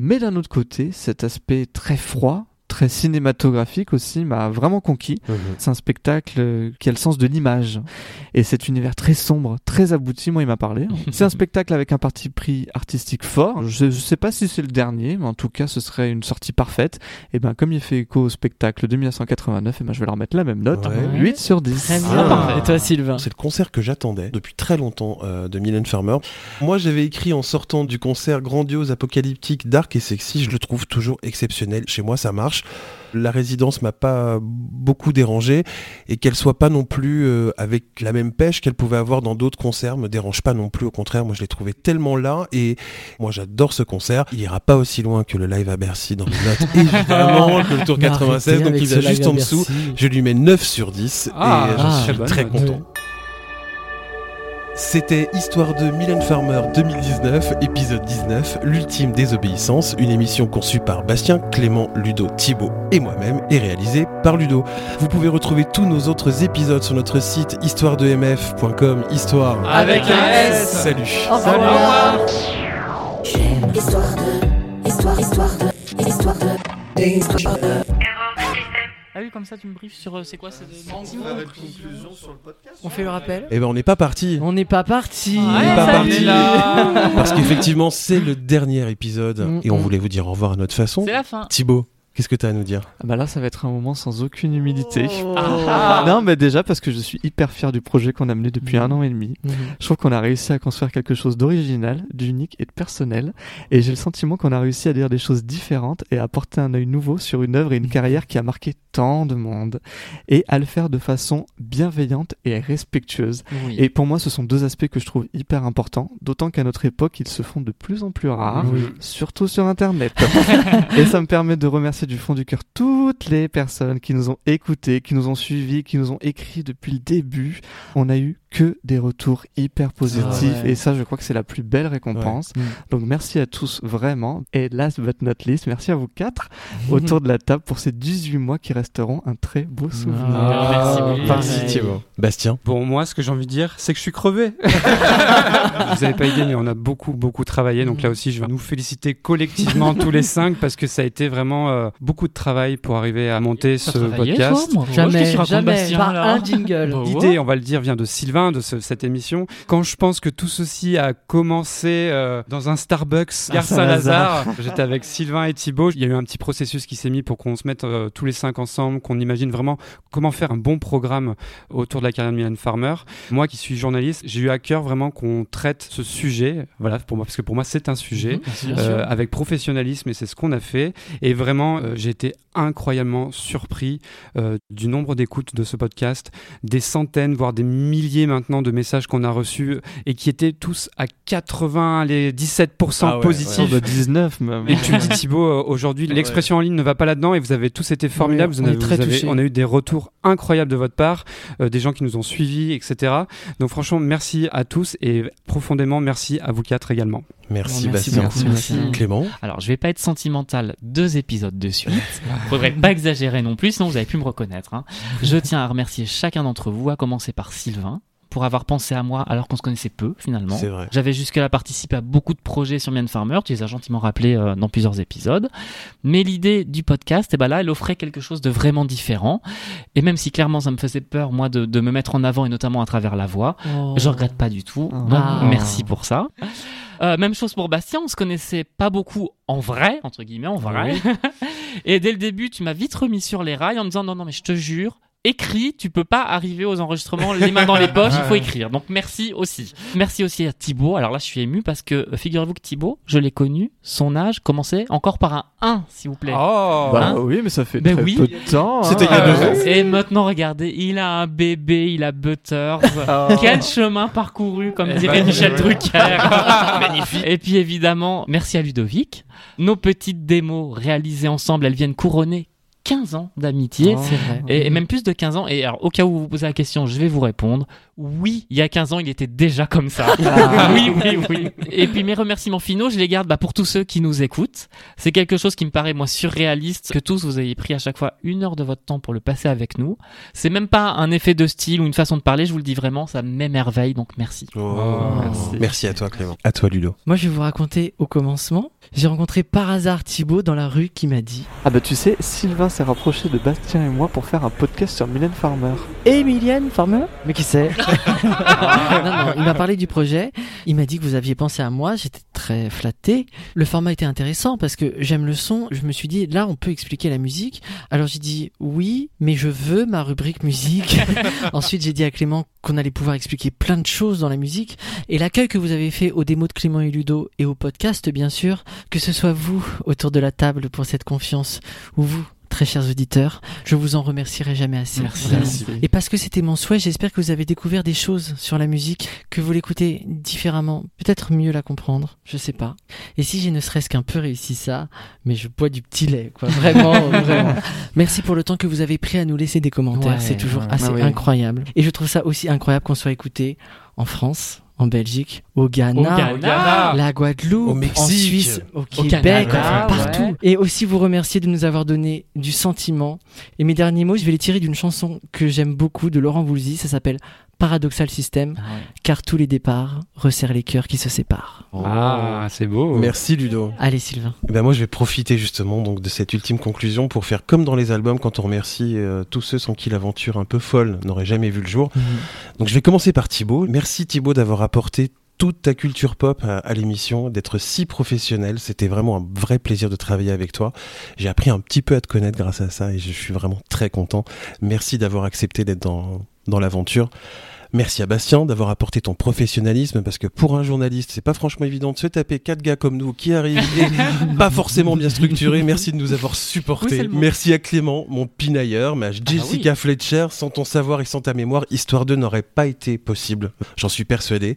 Mais d'un autre côté, cet aspect très froid, très cinématographique aussi m'a vraiment conquis. Mhm. C'est un spectacle qui a le sens de l'image. Et cet univers très sombre, très abouti, moi, il m'a parlé. c'est un spectacle avec un parti pris artistique fort. Je ne sais pas si c'est le dernier, mais en tout cas, ce serait une sortie parfaite. Et ben, comme il fait écho au spectacle de 1989, et ben, je vais leur mettre la même note. Ouais. 8 sur 10. Très bien. Ah. Et toi, Sylvain? C'est le concert que j'attendais depuis très longtemps euh, de Mylène Farmer. Moi, j'avais écrit en sortant du concert grandiose, apocalyptique, dark et sexy. Je le trouve toujours exceptionnel. Chez moi, ça marche. La résidence m'a pas beaucoup dérangé et qu'elle soit pas non plus euh, avec la même pêche qu'elle pouvait avoir dans d'autres concerts me dérange pas non plus. Au contraire, moi, je l'ai trouvé tellement là et moi, j'adore ce concert. Il ira pas aussi loin que le live à Bercy dans les notes, évidemment, que le tour Mais 96. arrêtez Donc, il va juste en dessous. Je lui mets 9 sur 10 Ah, et j'en ah, suis très content. C'était Histoire de Mylène Farmer 2019, épisode 19, l'ultime désobéissance, une émission conçue par Bastien, Clément, Ludo, Thibaut et moi-même et réalisée par Ludo. Vous pouvez retrouver tous nos autres épisodes sur notre site histoiredemf.com, histoire Avec un S. Salut. Au revoir. Histoire de, histoire, histoire de, histoire de, histoire de. Ah oui, comme ça, tu me briefes sur euh, c'est quoi ces On fait le rappel Eh ben on n'est pas parti. On n'est pas parti. On n'est pas parti. Parce qu'effectivement, c'est le dernier épisode Mm, et on mm. voulait vous dire au revoir à notre façon. C'est la fin. Thibaut, qu'est-ce que tu as à nous dire Ah bah là, ça va être un moment sans aucune humilité. Ah. Non, mais déjà parce que je suis hyper fier du projet qu'on a mené depuis Mhm. un an et demi. Mhm. Je trouve qu'on a réussi à construire quelque chose d'original, d'unique et de personnel. Et j'ai le sentiment qu'on a réussi à dire des choses différentes et à apporter un œil nouveau sur une œuvre et une carrière qui a marqué tant de monde. Et à le faire de façon bienveillante et respectueuse. Oui. Et pour moi, ce sont deux aspects que je trouve hyper importants, d'autant qu'à notre époque, ils se font de plus en plus rares, Oui. surtout sur Internet. et ça me permet de remercier du fond du cœur toutes les personnes qui nous ont écoutés, qui nous ont suivis, qui nous ont écrit depuis le début. On a eu que des retours hyper positifs Ah ouais. et ça, je crois que c'est la plus belle récompense. Ouais. Donc merci à tous vraiment. Et last but not least, merci à vous quatre autour de la table pour ces 18 mois qui resteront un très beau souvenir. Ah, merci beaucoup. Merci. Thibaut. Bastien Bon, moi, ce que j'ai envie de dire, c'est que je suis crevé. Vous n'avez pas idée, mais on a beaucoup, beaucoup travaillé. Donc là aussi, je vais nous féliciter collectivement tous les cinq parce que ça a été vraiment euh, beaucoup de travail pour arriver à monter ce podcast. toi, moi Jamais, tu racontes, jamais, Bastien, pas un jingle. L'idée, on va le dire, vient de Sylvain, de ce- cette émission. Quand je pense que tout ceci a commencé euh, dans un Starbucks, Gare Saint-Lazare. J'étais avec Sylvain et Thibaut. Il y a eu un petit processus qui s'est mis pour qu'on se mette euh, tous les cinq ensemble, qu'on imagine vraiment comment faire un bon programme autour de la carrière de Mylène Farmer. Moi qui suis journaliste, j'ai eu à cœur vraiment qu'on traite ce sujet, voilà, pour moi, parce que pour moi c'est un sujet, sûr. euh, avec professionnalisme et c'est ce qu'on a fait. Et vraiment, j'ai été incroyablement surpris du nombre d'écoutes de ce podcast, des centaines, voire des milliers maintenant de messages qu'on a reçus et qui étaient tous à 80, les 17% Ah ouais, positifs. Bah, 19 même. Et tu me dis Thibaut, euh, aujourd'hui l'expression en ligne ne va pas là-dedans et vous avez tous été formidables. Oui, vous on est avez- très vous avez- on a eu des retours incroyables de votre part, euh, des gens qui nous ont suivis, etc. Donc franchement, merci à tous et profondément merci à vous quatre également. Merci, Bon, merci Bastien. beaucoup, merci. Clément Alors, je vais pas être sentimental deux épisodes de suite. Faudrait pas exagérer non plus, sinon vous avez pu me reconnaître. hein. Je tiens à remercier chacun d'entre vous, à commencer par Sylvain pour avoir pensé à moi alors qu'on se connaissait peu finalement. C'est vrai. J'avais jusque-là participé à beaucoup de projets sur Mien Farmer, tu les as gentiment rappelés euh, dans plusieurs épisodes. Mais l'idée du podcast, eh ben là, elle offrait quelque chose de vraiment différent. Et même si clairement ça me faisait peur, moi, de, de me mettre en avant et notamment à travers la voix, Oh. je regrette pas du tout. Donc, Ah. merci pour ça. Euh, même chose pour Bastien, on se connaissait pas beaucoup en vrai, entre guillemets, en vrai. et dès le début, tu m'as vite remis sur les rails en me disant non, non, mais je te jure, écris, tu peux pas arriver aux enregistrements les mains dans les poches, il faut écrire. Donc merci aussi. Merci aussi à Thibaut. Alors là, je suis ému parce que euh, figurez-vous que Thibaut, je l'ai connu, son âge commençait encore par un 1, s'il vous plaît. Oh Bah Hein oui, mais ça fait Ben très oui. peu de temps. C'était il y hein. a deux ans. Et maintenant, regardez, il a un bébé, il a Butters. Quel chemin parcouru, comme Eh dirait ben, Michel ouais. Drucker. Magnifique. Et puis évidemment, merci à Ludovic. Nos petites démos réalisées ensemble, elles viennent couronner 15 ans d'amitié. Vrai. Et, et même plus de 15 ans. Et alors, au cas où vous vous posez la question, je vais vous répondre. Oui, il y a 15 ans, il était déjà comme ça. oui, oui, oui. Et puis mes remerciements finaux, je les garde bah, pour tous ceux qui nous écoutent. C'est quelque chose qui me paraît, moi, surréaliste, que tous vous ayez pris à chaque fois une heure de votre temps pour le passer avec nous. C'est même pas un effet de style ou une façon de parler, je vous le dis vraiment, ça m'émerveille, donc merci. Oh. merci. merci. à toi, Clément. À toi, Ludo. Moi, je vais vous raconter au commencement. J'ai rencontré par hasard Thibaut dans la rue qui m'a dit Ah bah tu sais, Sylvain s'est rapproché de Bastien et moi pour faire un podcast sur Mylène Farmer. Et Mylène Farmer? Mais qui c'est? non, non, il m'a parlé du projet. Il m'a dit que vous aviez pensé à moi. J'étais très flatté. Le format était intéressant parce que j'aime le son. Je me suis dit, là, on peut expliquer la musique. Alors j'ai dit, oui, mais je veux ma rubrique musique. Ensuite, j'ai dit à Clément qu'on allait pouvoir expliquer plein de choses dans la musique. Et l'accueil que vous avez fait aux démos de Clément et Ludo et au podcast, bien sûr, que ce soit vous autour de la table pour cette confiance, ou vous très chers auditeurs. Je vous en remercierai jamais assez. Merci. Et parce que c'était mon souhait, j'espère que vous avez découvert des choses sur la musique, que vous l'écoutez différemment, peut-être mieux la comprendre, je sais pas. Et si j'ai ne serait-ce qu'un peu réussi ça, mais je bois du petit lait, quoi. Vraiment, vraiment. Merci pour le temps que vous avez pris à nous laisser des commentaires. Ouais, C'est toujours ouais. assez Ah oui. incroyable. Et je trouve ça aussi incroyable qu'on soit écouté en France, en Belgique, au Ghana, Au Ghana. la Guadeloupe, Au Mexique. en Suisse, au Au Québec, Canada, enfin, partout. ouais. Et aussi vous remercier de nous avoir donné du sentiment. Et mes derniers mots, je vais les tirer d'une chanson que j'aime beaucoup de Laurent Voulzy. Ça s'appelle Paradoxal System, car tous les départs resserrent les cœurs qui se séparent. Ah, c'est beau. Merci, Ludo. Allez Sylvain. Eh ben moi, je vais profiter justement donc de cette ultime conclusion pour faire comme dans les albums quand on remercie euh, tous ceux sans qui l'aventure un peu folle n'aurait jamais vu le jour. Donc je vais commencer par Thibaut. Merci Thibaut d'avoir apporté toute ta culture pop à, à l'émission, d'être si professionnel. C'était vraiment un vrai plaisir de travailler avec toi. J'ai appris un petit peu à te connaître grâce à ça et je suis vraiment très content. Merci d'avoir accepté d'être dans, dans l'aventure. Merci à Bastien d'avoir apporté ton professionnalisme parce que pour un journaliste, c'est pas franchement évident de se taper quatre gars comme nous qui arrivent pas forcément bien structurés. Merci de nous avoir supportés. Merci à Clément, mon pinailleur, mais à bah Jessica Fletcher, sans ton savoir et sans ta mémoire, Histoire 2 n'aurait pas été possible. J'en suis persuadé.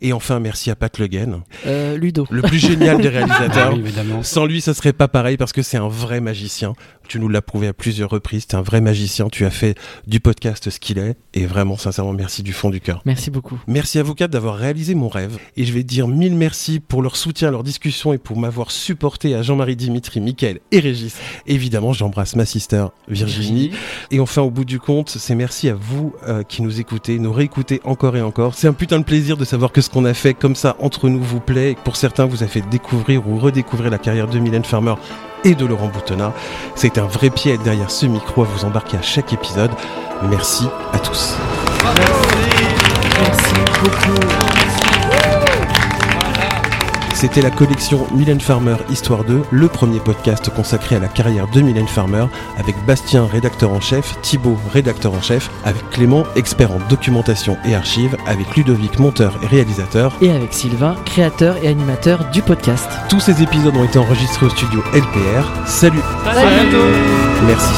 Et enfin, merci à Pat Le Guen, Euh, Ludo. le plus génial des réalisateurs. Ah oui, évidemment. Sans lui, ça serait pas pareil parce que c'est un vrai magicien. Tu nous l'as prouvé à plusieurs reprises. T'es un vrai magicien. Tu as fait du podcast ce qu'il est. Et vraiment, sincèrement, merci du fond du cœur. Merci beaucoup. Merci à vous quatre d'avoir réalisé mon rêve. Et je vais dire mille merci pour leur soutien, leur discussion et pour m'avoir supporté à Jean-Marie Dimitri, Mickaël et Régis. Évidemment, j'embrasse ma sister Virginie. Et enfin, au bout du compte, c'est merci à vous euh, qui nous écoutez, nous réécoutez encore et encore. C'est un putain de plaisir de savoir que ce qu'on a fait comme ça entre nous vous plaît. Et que pour certains, vous a fait découvrir ou redécouvrir la carrière de Mylène Farmer et de Laurent Boutonnat. C'est un vrai pied derrière ce micro à vous embarquer à chaque épisode. Merci à tous. C'était la collection Mylène Farmer Histoire 2, le premier podcast consacré à la carrière de Mylène Farmer, avec Bastien, rédacteur en chef, Thibaut, rédacteur en chef, avec Clément, expert en documentation et archives, avec Ludovic, monteur et réalisateur. Et avec Sylvain, créateur et animateur du podcast. Tous ces épisodes ont été enregistrés au studio LPR. Salut Salut. Merci.